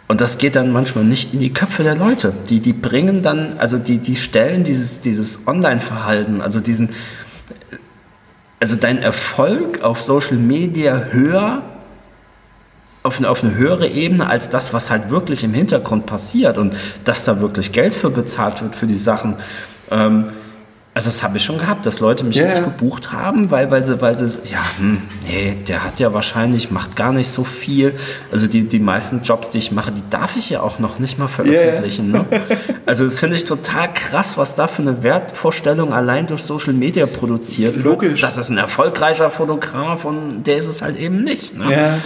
Und das geht dann manchmal nicht in die Köpfe der Leute. Die, die bringen dann, also die, die stellen dieses, dieses Online-Verhalten, also diesen, also dein Erfolg auf Social Media höher, auf eine, auf eine höhere Ebene als das, was halt wirklich im Hintergrund passiert und dass da wirklich Geld für bezahlt wird für die Sachen. Ähm, also das habe ich schon gehabt, dass Leute mich yeah. nicht gebucht haben, weil, weil sie, weil sie, ja, hm, nee, der hat ja wahrscheinlich, macht gar nicht so viel. Also die, die meisten Jobs, die ich mache, die darf ich ja auch noch nicht mal veröffentlichen. Yeah. Ne? Also das finde ich total krass, was da für eine Wertvorstellung allein durch Social Media produziert wird. Logisch. Das ist ein erfolgreicher Fotograf und der ist es halt eben nicht. Ne? Yeah.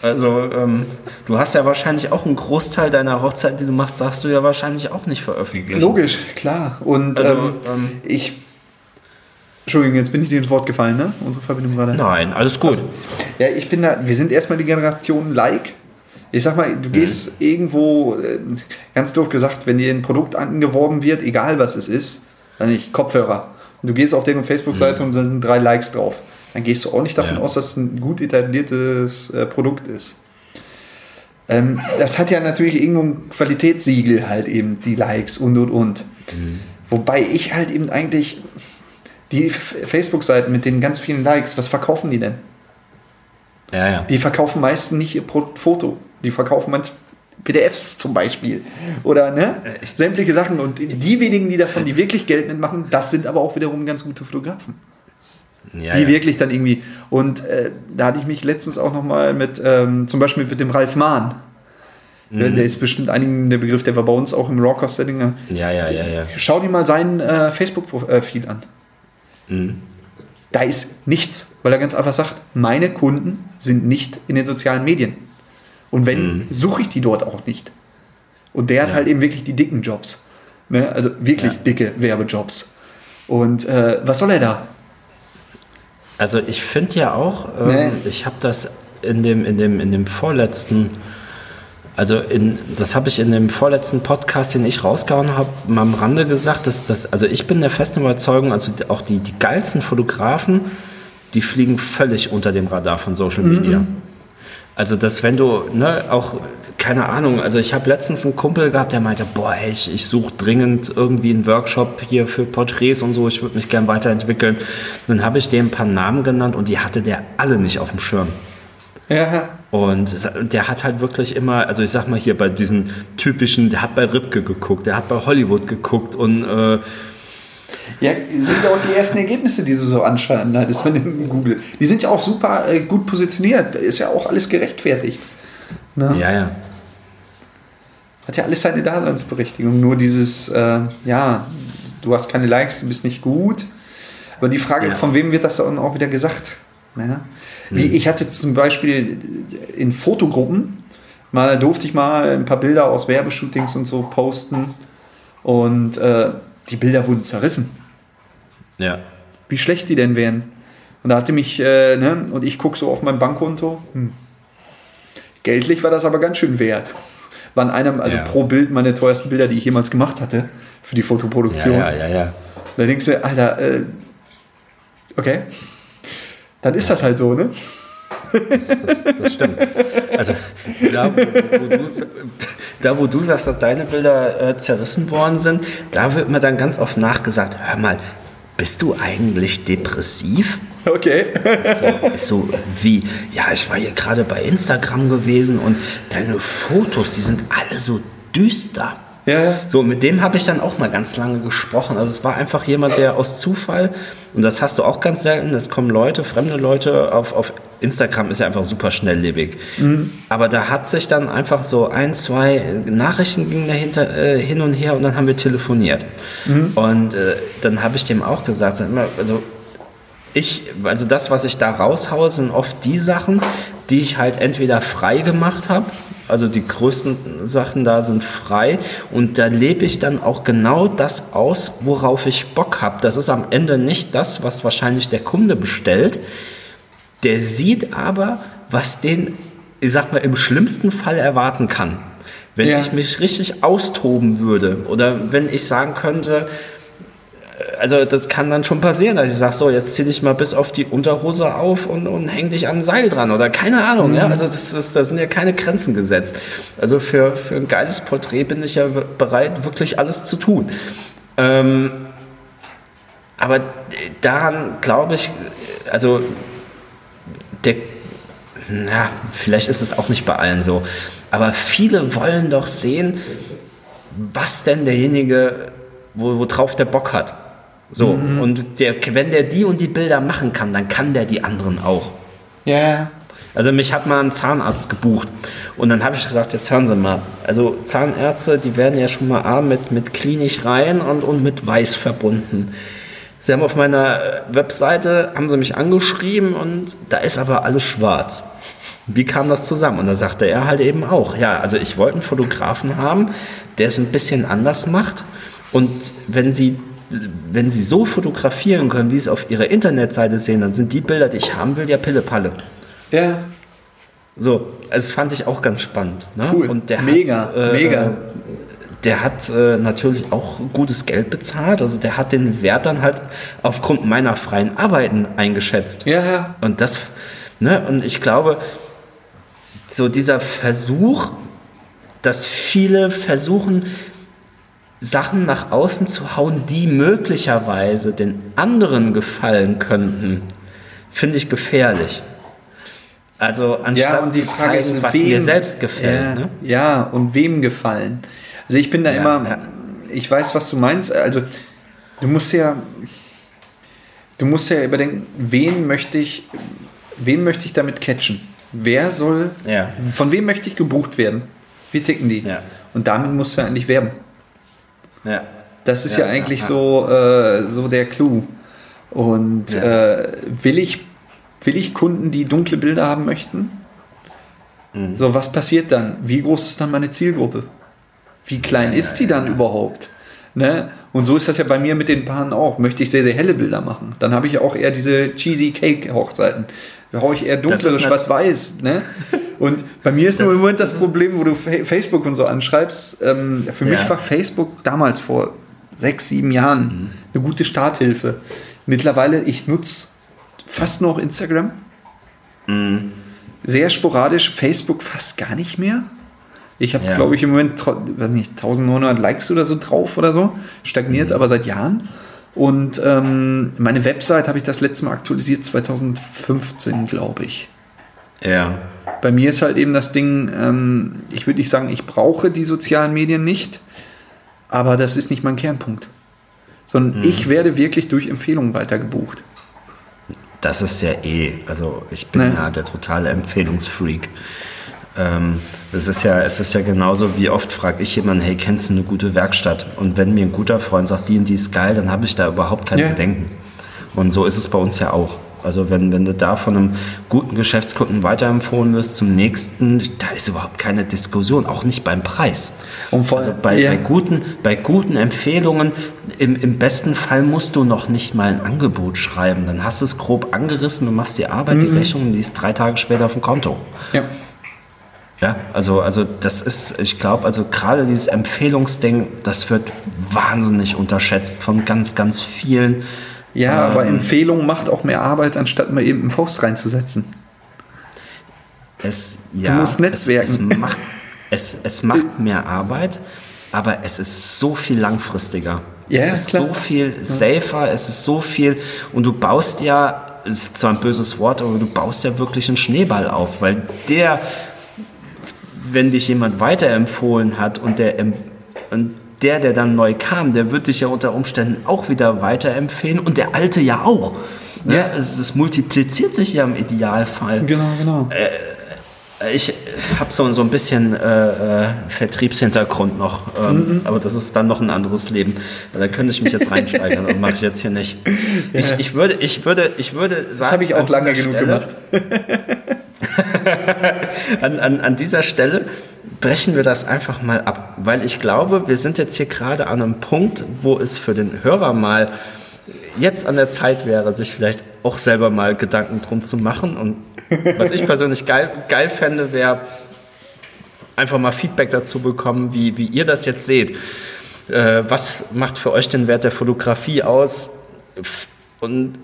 Also, ähm, du hast ja wahrscheinlich auch einen Großteil deiner Hochzeit, die du machst, darfst du ja wahrscheinlich auch nicht veröffentlichen. Logisch, klar. Und also, ähm, ähm, ich. Entschuldigung, jetzt bin ich dir ins Wort gefallen, ne? Unsere Verbindung gerade. Nein, alles gut. Ja, ich bin da. Wir sind erstmal die Generation Like. Ich sag mal, du gehst mhm. irgendwo, äh, ganz doof gesagt, wenn dir ein Produkt angeworben wird, egal was es ist, dann nicht Kopfhörer. Und du gehst auf deren Facebook-Seite mhm. und da sind drei Likes drauf dann gehst du auch nicht davon ja. aus, dass es ein gut etabliertes äh, Produkt ist. Ähm, das hat ja natürlich irgendwo ein Qualitätssiegel halt eben, die Likes und und und. Mhm. Wobei ich halt eben eigentlich die Facebook-Seiten mit den ganz vielen Likes, was verkaufen die denn? Ja, ja. Die verkaufen meistens nicht ihr Foto. Die verkaufen manchmal PDFs zum Beispiel. Oder ne? sämtliche Sachen. Und die wenigen, die davon, die wirklich Geld mitmachen, das sind aber auch wiederum ganz gute Fotografen. Ja, die ja. wirklich dann irgendwie. Und äh, da hatte ich mich letztens auch nochmal mit, ähm, zum Beispiel mit dem Ralf Mahn. Mhm. Der ist bestimmt einigen der Begriff, der war bei uns auch im Rocker-Setting. Ja, ja, ja, ja. Schau dir mal sein äh, Facebook-Profil an. Mhm. Da ist nichts, weil er ganz einfach sagt, meine Kunden sind nicht in den sozialen Medien. Und wenn, mhm. suche ich die dort auch nicht. Und der hat ja. halt eben wirklich die dicken Jobs. Ne? Also wirklich dicke Werbejobs. Und äh, was soll er da? Also ich finde ja auch, ähm, nee. ich habe das in dem, in, dem, in dem vorletzten, also in, das habe ich in dem vorletzten Podcast, den ich rausgehauen habe, mal am Rande gesagt, dass das, also ich bin der festen Überzeugung, also auch die, die geilsten Fotografen, die fliegen völlig unter dem Radar von Social Media. Mhm. Also, dass wenn du, ne, auch, keine Ahnung, also ich habe letztens einen Kumpel gehabt, der meinte, boah, ey, ich, ich suche dringend irgendwie einen Workshop hier für Porträts und so, ich würde mich gern weiterentwickeln. dann habe ich dem ein paar Namen genannt und die hatte der alle nicht auf dem Schirm. Ja. Und der hat halt wirklich immer, also ich sag mal hier bei diesen typischen, der hat bei Ripke geguckt, der hat bei Hollywood geguckt und äh, ja, sind ja auch die ersten Ergebnisse, die du so anschauen, ne? das in Google. Die sind ja auch super äh, gut positioniert. Da ist ja auch alles gerechtfertigt. Ne? Ja, ja. Hat ja alles seine Daseinsberechtigung. Nur dieses, äh, ja, du hast keine Likes, du bist nicht gut. Aber die Frage, ja. von wem wird das dann auch wieder gesagt? Ne? Wie, hm. Ich hatte zum Beispiel in Fotogruppen, mal durfte ich mal ein paar Bilder aus Werbeshootings und so posten. Und äh, die Bilder wurden zerrissen. Ja. Wie schlecht die denn wären. Und da hatte mich, äh, ne, und ich gucke so auf mein Bankkonto. Hm. Geldlich war das aber ganz schön wert. Waren einem, also ja. pro Bild meine teuersten Bilder, die ich jemals gemacht hatte für die Fotoproduktion. Ja, ja, ja. ja. Da denkst du, Alter, äh, okay. Dann ist das halt so, ne? Das, das, das stimmt. Also da wo, wo du, da, wo du sagst, dass deine Bilder äh, zerrissen worden sind, da wird mir dann ganz oft nachgesagt, hör mal, bist du eigentlich depressiv? Okay. So, so, wie? Ja, ich war hier gerade bei Instagram gewesen und deine Fotos, die sind alle so düster. Ja, ja. So, mit dem habe ich dann auch mal ganz lange gesprochen. Also es war einfach jemand, der aus Zufall, und das hast du auch ganz selten, es kommen Leute, fremde Leute auf, auf Instagram ist ja einfach super schnelllebig. Aber da hat sich dann einfach so ein, zwei Nachrichten gingen dahinter äh, hin und her und dann haben wir telefoniert. Und äh, dann habe ich dem auch gesagt, also ich, also das, was ich da raushaue, sind oft die Sachen, die ich halt entweder frei gemacht habe. Also die größten Sachen da sind frei und da lebe ich dann auch genau das aus, worauf ich Bock habe. Das ist am Ende nicht das, was wahrscheinlich der Kunde bestellt. Der sieht aber, was den, ich sag mal, im schlimmsten Fall erwarten kann. Wenn Ja. ich mich richtig austoben würde oder wenn ich sagen könnte, also das kann dann schon passieren, dass ich sage, so, jetzt zieh dich mal bis auf die Unterhose auf und, und häng dich an ein Seil dran oder keine Ahnung. Ja? Also das ist, da sind ja keine Grenzen gesetzt. Also für, für ein geiles Porträt bin ich ja bereit, wirklich alles zu tun. Ähm, aber daran glaube ich, also der, na, vielleicht ist es auch nicht bei allen so, aber viele wollen doch sehen, was denn derjenige, wo, worauf der Bock hat. So, und der, wenn der die und die Bilder machen kann, dann kann der die anderen auch. Ja, ja. Also mich hat mal ein Zahnarzt gebucht und dann habe ich gesagt, jetzt hören Sie mal, also Zahnärzte, die werden ja schon mal A mit, mit klinisch rein und, und mit weiß verbunden. Sie haben auf meiner äh, Webseite, haben sie mich angeschrieben und da ist aber alles schwarz. Wie kam das zusammen? Und da sagte er halt eben auch, ja, also ich wollte einen Fotografen haben, der es ein bisschen anders macht und wenn Sie wenn Sie so fotografieren können, wie Sie es auf Ihrer Internetseite sehen, dann sind die Bilder, die ich haben will, ja Pille-Palle. Ja. So, das fand ich auch ganz spannend. Ne? Cool. Und der Mega, hat, äh, mega. Der hat äh, natürlich auch gutes Geld bezahlt. Also der hat den Wert dann halt aufgrund meiner freien Arbeiten eingeschätzt. Ja, ja. Und das, ne, und ich glaube, so dieser Versuch, dass viele versuchen, Sachen nach außen zu hauen, die möglicherweise den anderen gefallen könnten, finde ich gefährlich. Also anstatt die zu Frage zeigen, ist, was wem- mir selbst gefällt. Ja, Ne? ja, und wem gefallen? Also ich bin da Ja, immer, ja. ich weiß, was du meinst. Also du musst ja, du musst ja überdenken, wen möchte ich, wen möchte ich damit catchen? Wer soll, Ja. von wem möchte ich gebucht werden? Wie ticken die? Ja. Und damit musst du eigentlich werben. Ja. Das ist Ja, ja, eigentlich ja, so, äh, so der Clou. Und äh, will, ich, will ich Kunden, die dunkle Bilder haben möchten? Mhm. So, was passiert dann? Wie groß ist dann meine Zielgruppe? Wie klein ist die dann überhaupt? Ne? Und so ist das ja bei mir mit den Paaren auch. Möchte ich sehr, sehr helle Bilder machen, dann habe ich auch eher diese cheesy Cake-Hochzeiten. Da haue ich eher Das dunkle, ist nat- schwarz-weiß. Ne? Und bei mir ist nur im Moment das, das Problem, wo du Fa- Facebook und so anschreibst. Ähm, für mich Ja. war Facebook damals vor sechs, sieben Jahren Mhm. eine gute Starthilfe. Mittlerweile, ich nutze fast noch Instagram. Mhm. Sehr sporadisch, Facebook fast gar nicht mehr. Ich habe, Ja. glaube ich, im Moment, weiß nicht, 1900 Likes oder so drauf oder so. Mhm. Stagniert aber seit Jahren. Und ähm, meine Website habe ich das letzte Mal aktualisiert 2015, glaube ich. Ja. Bei mir ist halt eben das Ding, ähm, ich würde nicht sagen, ich brauche die sozialen Medien nicht, aber das ist nicht mein Kernpunkt. Sondern Mhm. ich werde wirklich durch Empfehlungen weitergebucht. Das ist ja eh, also ich bin Ne. ja der totale Empfehlungsfreak. Ähm, es, ist ja, es ist ja genauso, wie oft frage ich jemanden, hey, kennst du eine gute Werkstatt? Und wenn mir ein guter Freund sagt, die und die ist geil, dann habe ich da überhaupt keine Ja. Bedenken. Und so ist es bei uns ja auch. Also wenn, wenn du da von einem guten Geschäftskunden weiterempfohlen wirst zum nächsten, da ist überhaupt keine Diskussion, auch nicht beim Preis. Und vor- also bei, ja. bei, guten, bei guten Empfehlungen, im, im besten Fall musst du noch nicht mal ein Angebot schreiben. Dann hast du es grob angerissen, du machst die Arbeit, Mhm. die Rechnung, die ist drei Tage später auf dem Konto. Ja. Ja, also, also das ist, ich glaube, also gerade dieses Empfehlungsding, das wird wahnsinnig unterschätzt von ganz, ganz vielen. Ja, aber Ähm, Empfehlung macht auch mehr Arbeit, anstatt mal eben einen Post reinzusetzen. Es, ja, musst netzwerken. Es, es, macht, es, es macht mehr Arbeit, aber es ist so viel langfristiger. Ja, es ist klar. so viel safer, es ist so viel und du baust ja, es ist zwar ein böses Wort, aber du baust ja wirklich einen Schneeball auf, weil der, wenn dich jemand weiterempfohlen hat und der, und der, der dann neu kam, der wird dich ja unter Umständen auch wieder weiterempfehlen und der alte ja auch. Ne? Ja. Es, es, multipliziert sich ja im Idealfall. Genau, genau. Äh, ich habe so, so ein bisschen äh, äh, Vertriebshintergrund noch, ähm, mhm. aber das ist dann noch ein anderes Leben. Da könnte ich mich jetzt reinsteigern und mache ich jetzt hier nicht. Ja. Ich, ich, würde, ich, würde, ich würde sagen. Das habe ich auch lange genug Stelle, gemacht. an, an, an dieser Stelle brechen wir das einfach mal ab, weil ich glaube, wir sind jetzt hier gerade an einem Punkt, wo es für den Hörer mal jetzt an der Zeit wäre, sich vielleicht auch selber mal Gedanken drum zu machen. Und was ich persönlich geil, geil fände, wäre einfach mal Feedback dazu bekommen, wie, wie ihr das jetzt seht. Äh, was macht für euch den Wert der Fotografie aus? Und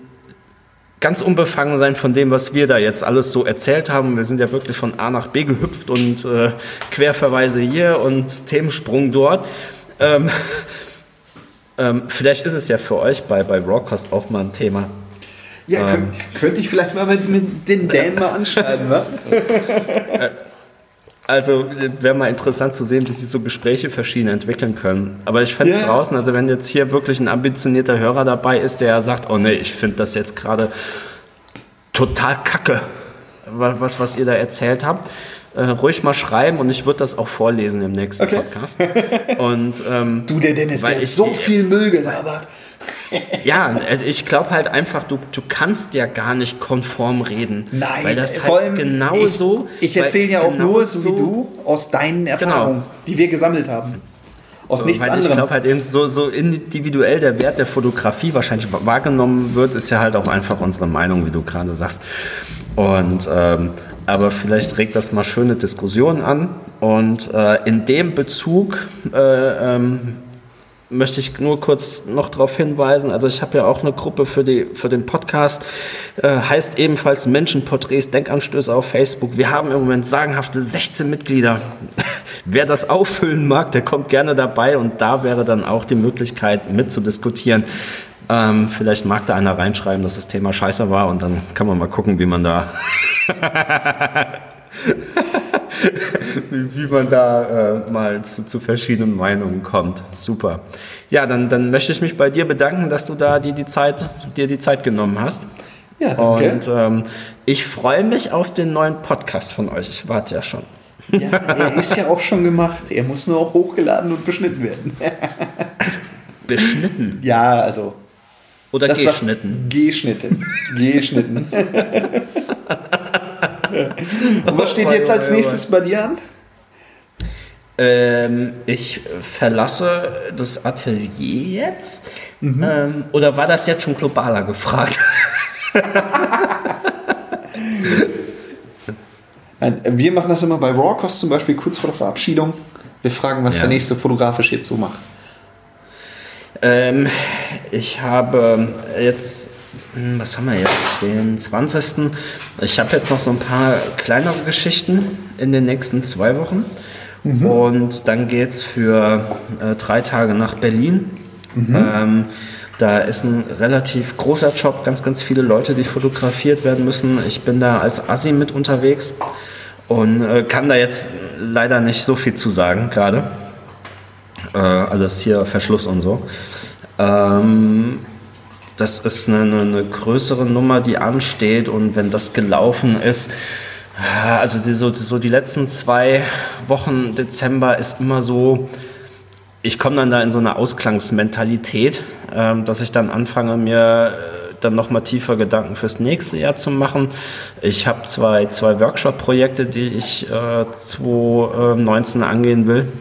ganz unbefangen sein von dem, was wir da jetzt alles so erzählt haben. Wir sind ja wirklich von A nach B gehüpft und äh, Querverweise hier und Themensprung dort. Ähm, ähm, vielleicht ist es ja für euch bei, bei Rawcast auch mal ein Thema. Ja, ähm, könnte, könnte ich vielleicht mal mit, mit den Dan mal anschreiben, wa? Äh, also wäre mal interessant zu sehen, wie sich so Gespräche verschieden entwickeln können. Aber ich fände es yeah. draußen, also wenn jetzt hier wirklich ein ambitionierter Hörer dabei ist, der sagt, oh nee, ich finde das jetzt gerade total kacke, was, was ihr da erzählt habt, äh, ruhig mal schreiben und ich würde das auch vorlesen im nächsten okay. Podcast. Und, ähm, du, der Dennis, der hat so viel Müll gelabert. ja, also ich glaube halt einfach, du, du kannst ja gar nicht konform reden. Nein, weil das halt genauso. Ich, ich erzähle ja auch nur so wie du aus deinen genau. Erfahrungen, genau. die wir gesammelt haben. Aus nichts weil anderem. Ich glaube halt eben so, so individuell der Wert der Fotografie wahrscheinlich wahrgenommen wird, ist ja halt auch einfach unsere Meinung, wie du gerade sagst. Und ähm, aber vielleicht regt das mal schöne Diskussionen an. Und äh, in dem Bezug äh, ähm, möchte ich nur kurz noch darauf hinweisen. Also ich habe ja auch eine Gruppe für, die, für den Podcast, äh, heißt ebenfalls Menschenporträts, Denkanstöße auf Facebook. Wir haben im Moment sagenhafte 16 Mitglieder. Wer das auffüllen mag, der kommt gerne dabei und da wäre dann auch die Möglichkeit mitzudiskutieren. Ähm, vielleicht mag da einer reinschreiben, dass das Thema scheiße war und dann kann man mal gucken, wie man da wie, wie, man da äh, mal zu, zu, verschiedenen Meinungen kommt. Super. Ja, dann, dann möchte ich mich bei dir bedanken, dass du da dir die Zeit, dir die Zeit genommen hast. Ja, danke. Und ähm, ich freue mich auf den neuen Podcast von euch. Ich warte ja schon. Ja, er ist ja auch schon gemacht. Er muss nur auch hochgeladen und beschnitten werden. beschnitten? Ja, also oder das geschnitten? Geschnitten. Geschnitten. Und was steht jetzt als nächstes bei dir an? Ähm, ich verlasse das Atelier jetzt. Mhm. Ähm, oder war das jetzt schon globaler gefragt? Wir machen das immer bei Rawcost zum Beispiel kurz vor der Verabschiedung. Wir fragen, was ja. der nächste fotografisch jetzt so macht. Ähm, ich habe jetzt, hm, was haben wir jetzt, den 20. Ich habe jetzt noch so ein paar kleinere Geschichten in den nächsten zwei Wochen. Mhm. Und dann geht es für äh, drei Tage nach Berlin. Mhm. Ähm, da ist ein relativ großer Job, ganz, ganz viele Leute, die fotografiert werden müssen. Ich bin da als Assi mit unterwegs und äh, kann da jetzt leider nicht so viel zu sagen gerade. Äh, also ist hier Verschluss und so. Ähm, das ist eine, eine, größere Nummer, die ansteht und wenn das gelaufen ist, also die, so, so die letzten zwei Wochen Dezember ist immer so, ich komme dann da in so eine Ausklangsmentalität, ähm, dass ich dann anfange, mir äh, dann nochmal tiefer Gedanken fürs nächste Jahr zu machen. Ich habe zwei, zwei Workshop-Projekte, die ich äh, 2019 angehen will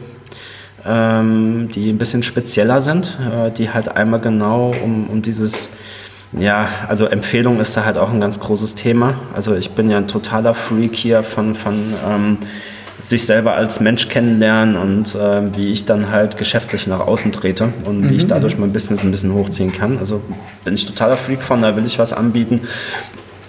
ähm, die ein bisschen spezieller sind, äh, die halt einmal genau um, um dieses, ja, also Empfehlung ist da halt auch ein ganz großes Thema. Also ich bin ja ein totaler Freak hier von, von ähm, sich selber als Mensch kennenlernen und äh, wie ich dann halt geschäftlich nach außen trete und mhm. wie ich mhm. dadurch mein Business ein bisschen hochziehen kann. Also bin ich totaler Freak von, da will ich was anbieten.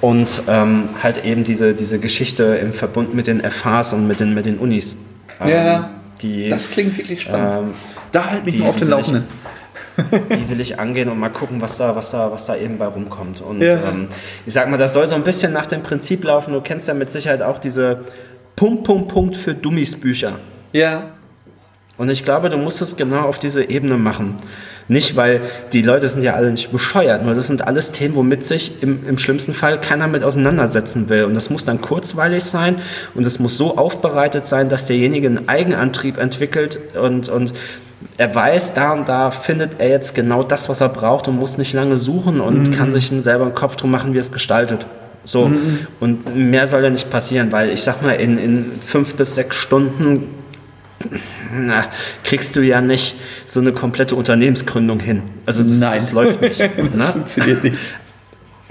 Und ähm, halt eben diese, diese Geschichte im Verbund mit den FHs und mit den, mit den Unis. Ähm, ja die, Das klingt wirklich spannend. Ähm, da halt mich die mal auf den will ich- Laufenden. die will ich angehen und mal gucken, was da, was da, was da eben bei rumkommt. Und Ja. ähm, ich sag mal, das soll so ein bisschen nach dem Prinzip laufen. Du kennst ja mit Sicherheit auch diese Punkt, Punkt, Punkt für Dummies Bücher. Ja. Und ich glaube, du musst es genau auf diese Ebene machen. Nicht, weil die Leute sind ja alle nicht bescheuert, nur das sind alles Themen, womit sich im, im schlimmsten Fall keiner mit auseinandersetzen will. Und das muss dann kurzweilig sein und es muss so aufbereitet sein, dass derjenige einen Eigenantrieb entwickelt und, und er weiß, da und da findet er jetzt genau das, was er braucht und muss nicht lange suchen und kann sich selber einen Kopf drum machen, wie er es gestaltet. So, und mehr soll ja nicht passieren, weil ich sag mal, in, in fünf bis sechs Stunden na, kriegst du ja nicht so eine komplette Unternehmensgründung hin. Also das, Nein. das läuft nicht. Das ne? funktioniert nicht.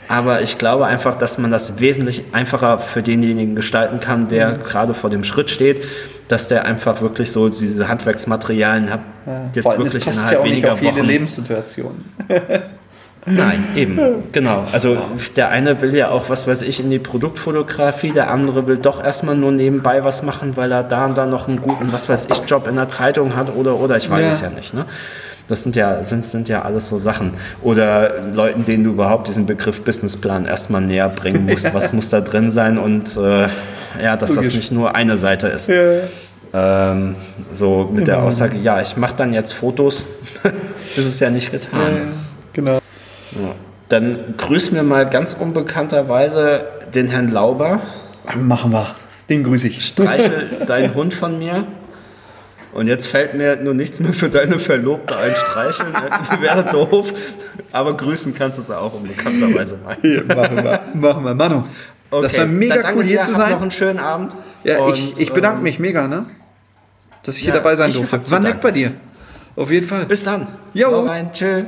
Aber ich glaube einfach, dass man das wesentlich einfacher für denjenigen gestalten kann, der gerade vor dem Schritt steht, dass der einfach wirklich so diese Handwerksmaterialien hat, jetzt Vor allem, es wirklich passt innerhalb ja auch nicht weniger auf jede Wochen. Lebenssituation. Nein, eben, genau. Also der eine will ja auch, was weiß ich, in die Produktfotografie, der andere will doch erstmal nur nebenbei was machen, weil er da und da noch einen guten, was weiß ich, Job in der Zeitung hat oder, oder, ich weiß Ja. es ja nicht. Ne? Das sind ja, sind, sind ja alles so Sachen. Oder Leuten, denen du überhaupt diesen Begriff Businessplan erstmal näher bringen musst. Was muss da drin sein und äh, ja, dass das Logisch. nicht nur eine Seite ist. Ja. Ähm, so mit der Aussage, ja, ich mache dann jetzt Fotos, ist es ja nicht getan. Genau. Dann grüß mir mal ganz unbekannterweise den Herrn Lauber. Machen wir. Den grüße ich. Streichel deinen Hund von mir. Und jetzt fällt mir nur nichts mehr für deine Verlobte ein. Streicheln äh, wäre doof. Aber grüßen kannst du es auch unbekannterweise mal. Hier, machen wir. Machen wir. Manu. Das war mega dann cool, hier dir, zu sein. noch einen schönen Abend. Ja, Und, ich, ich bedanke ähm, mich mega, ne? Dass ich hier ja, dabei sein durfte. War nett bei dir. Auf jeden Fall. Bis dann. Jo. Rein. Tschö.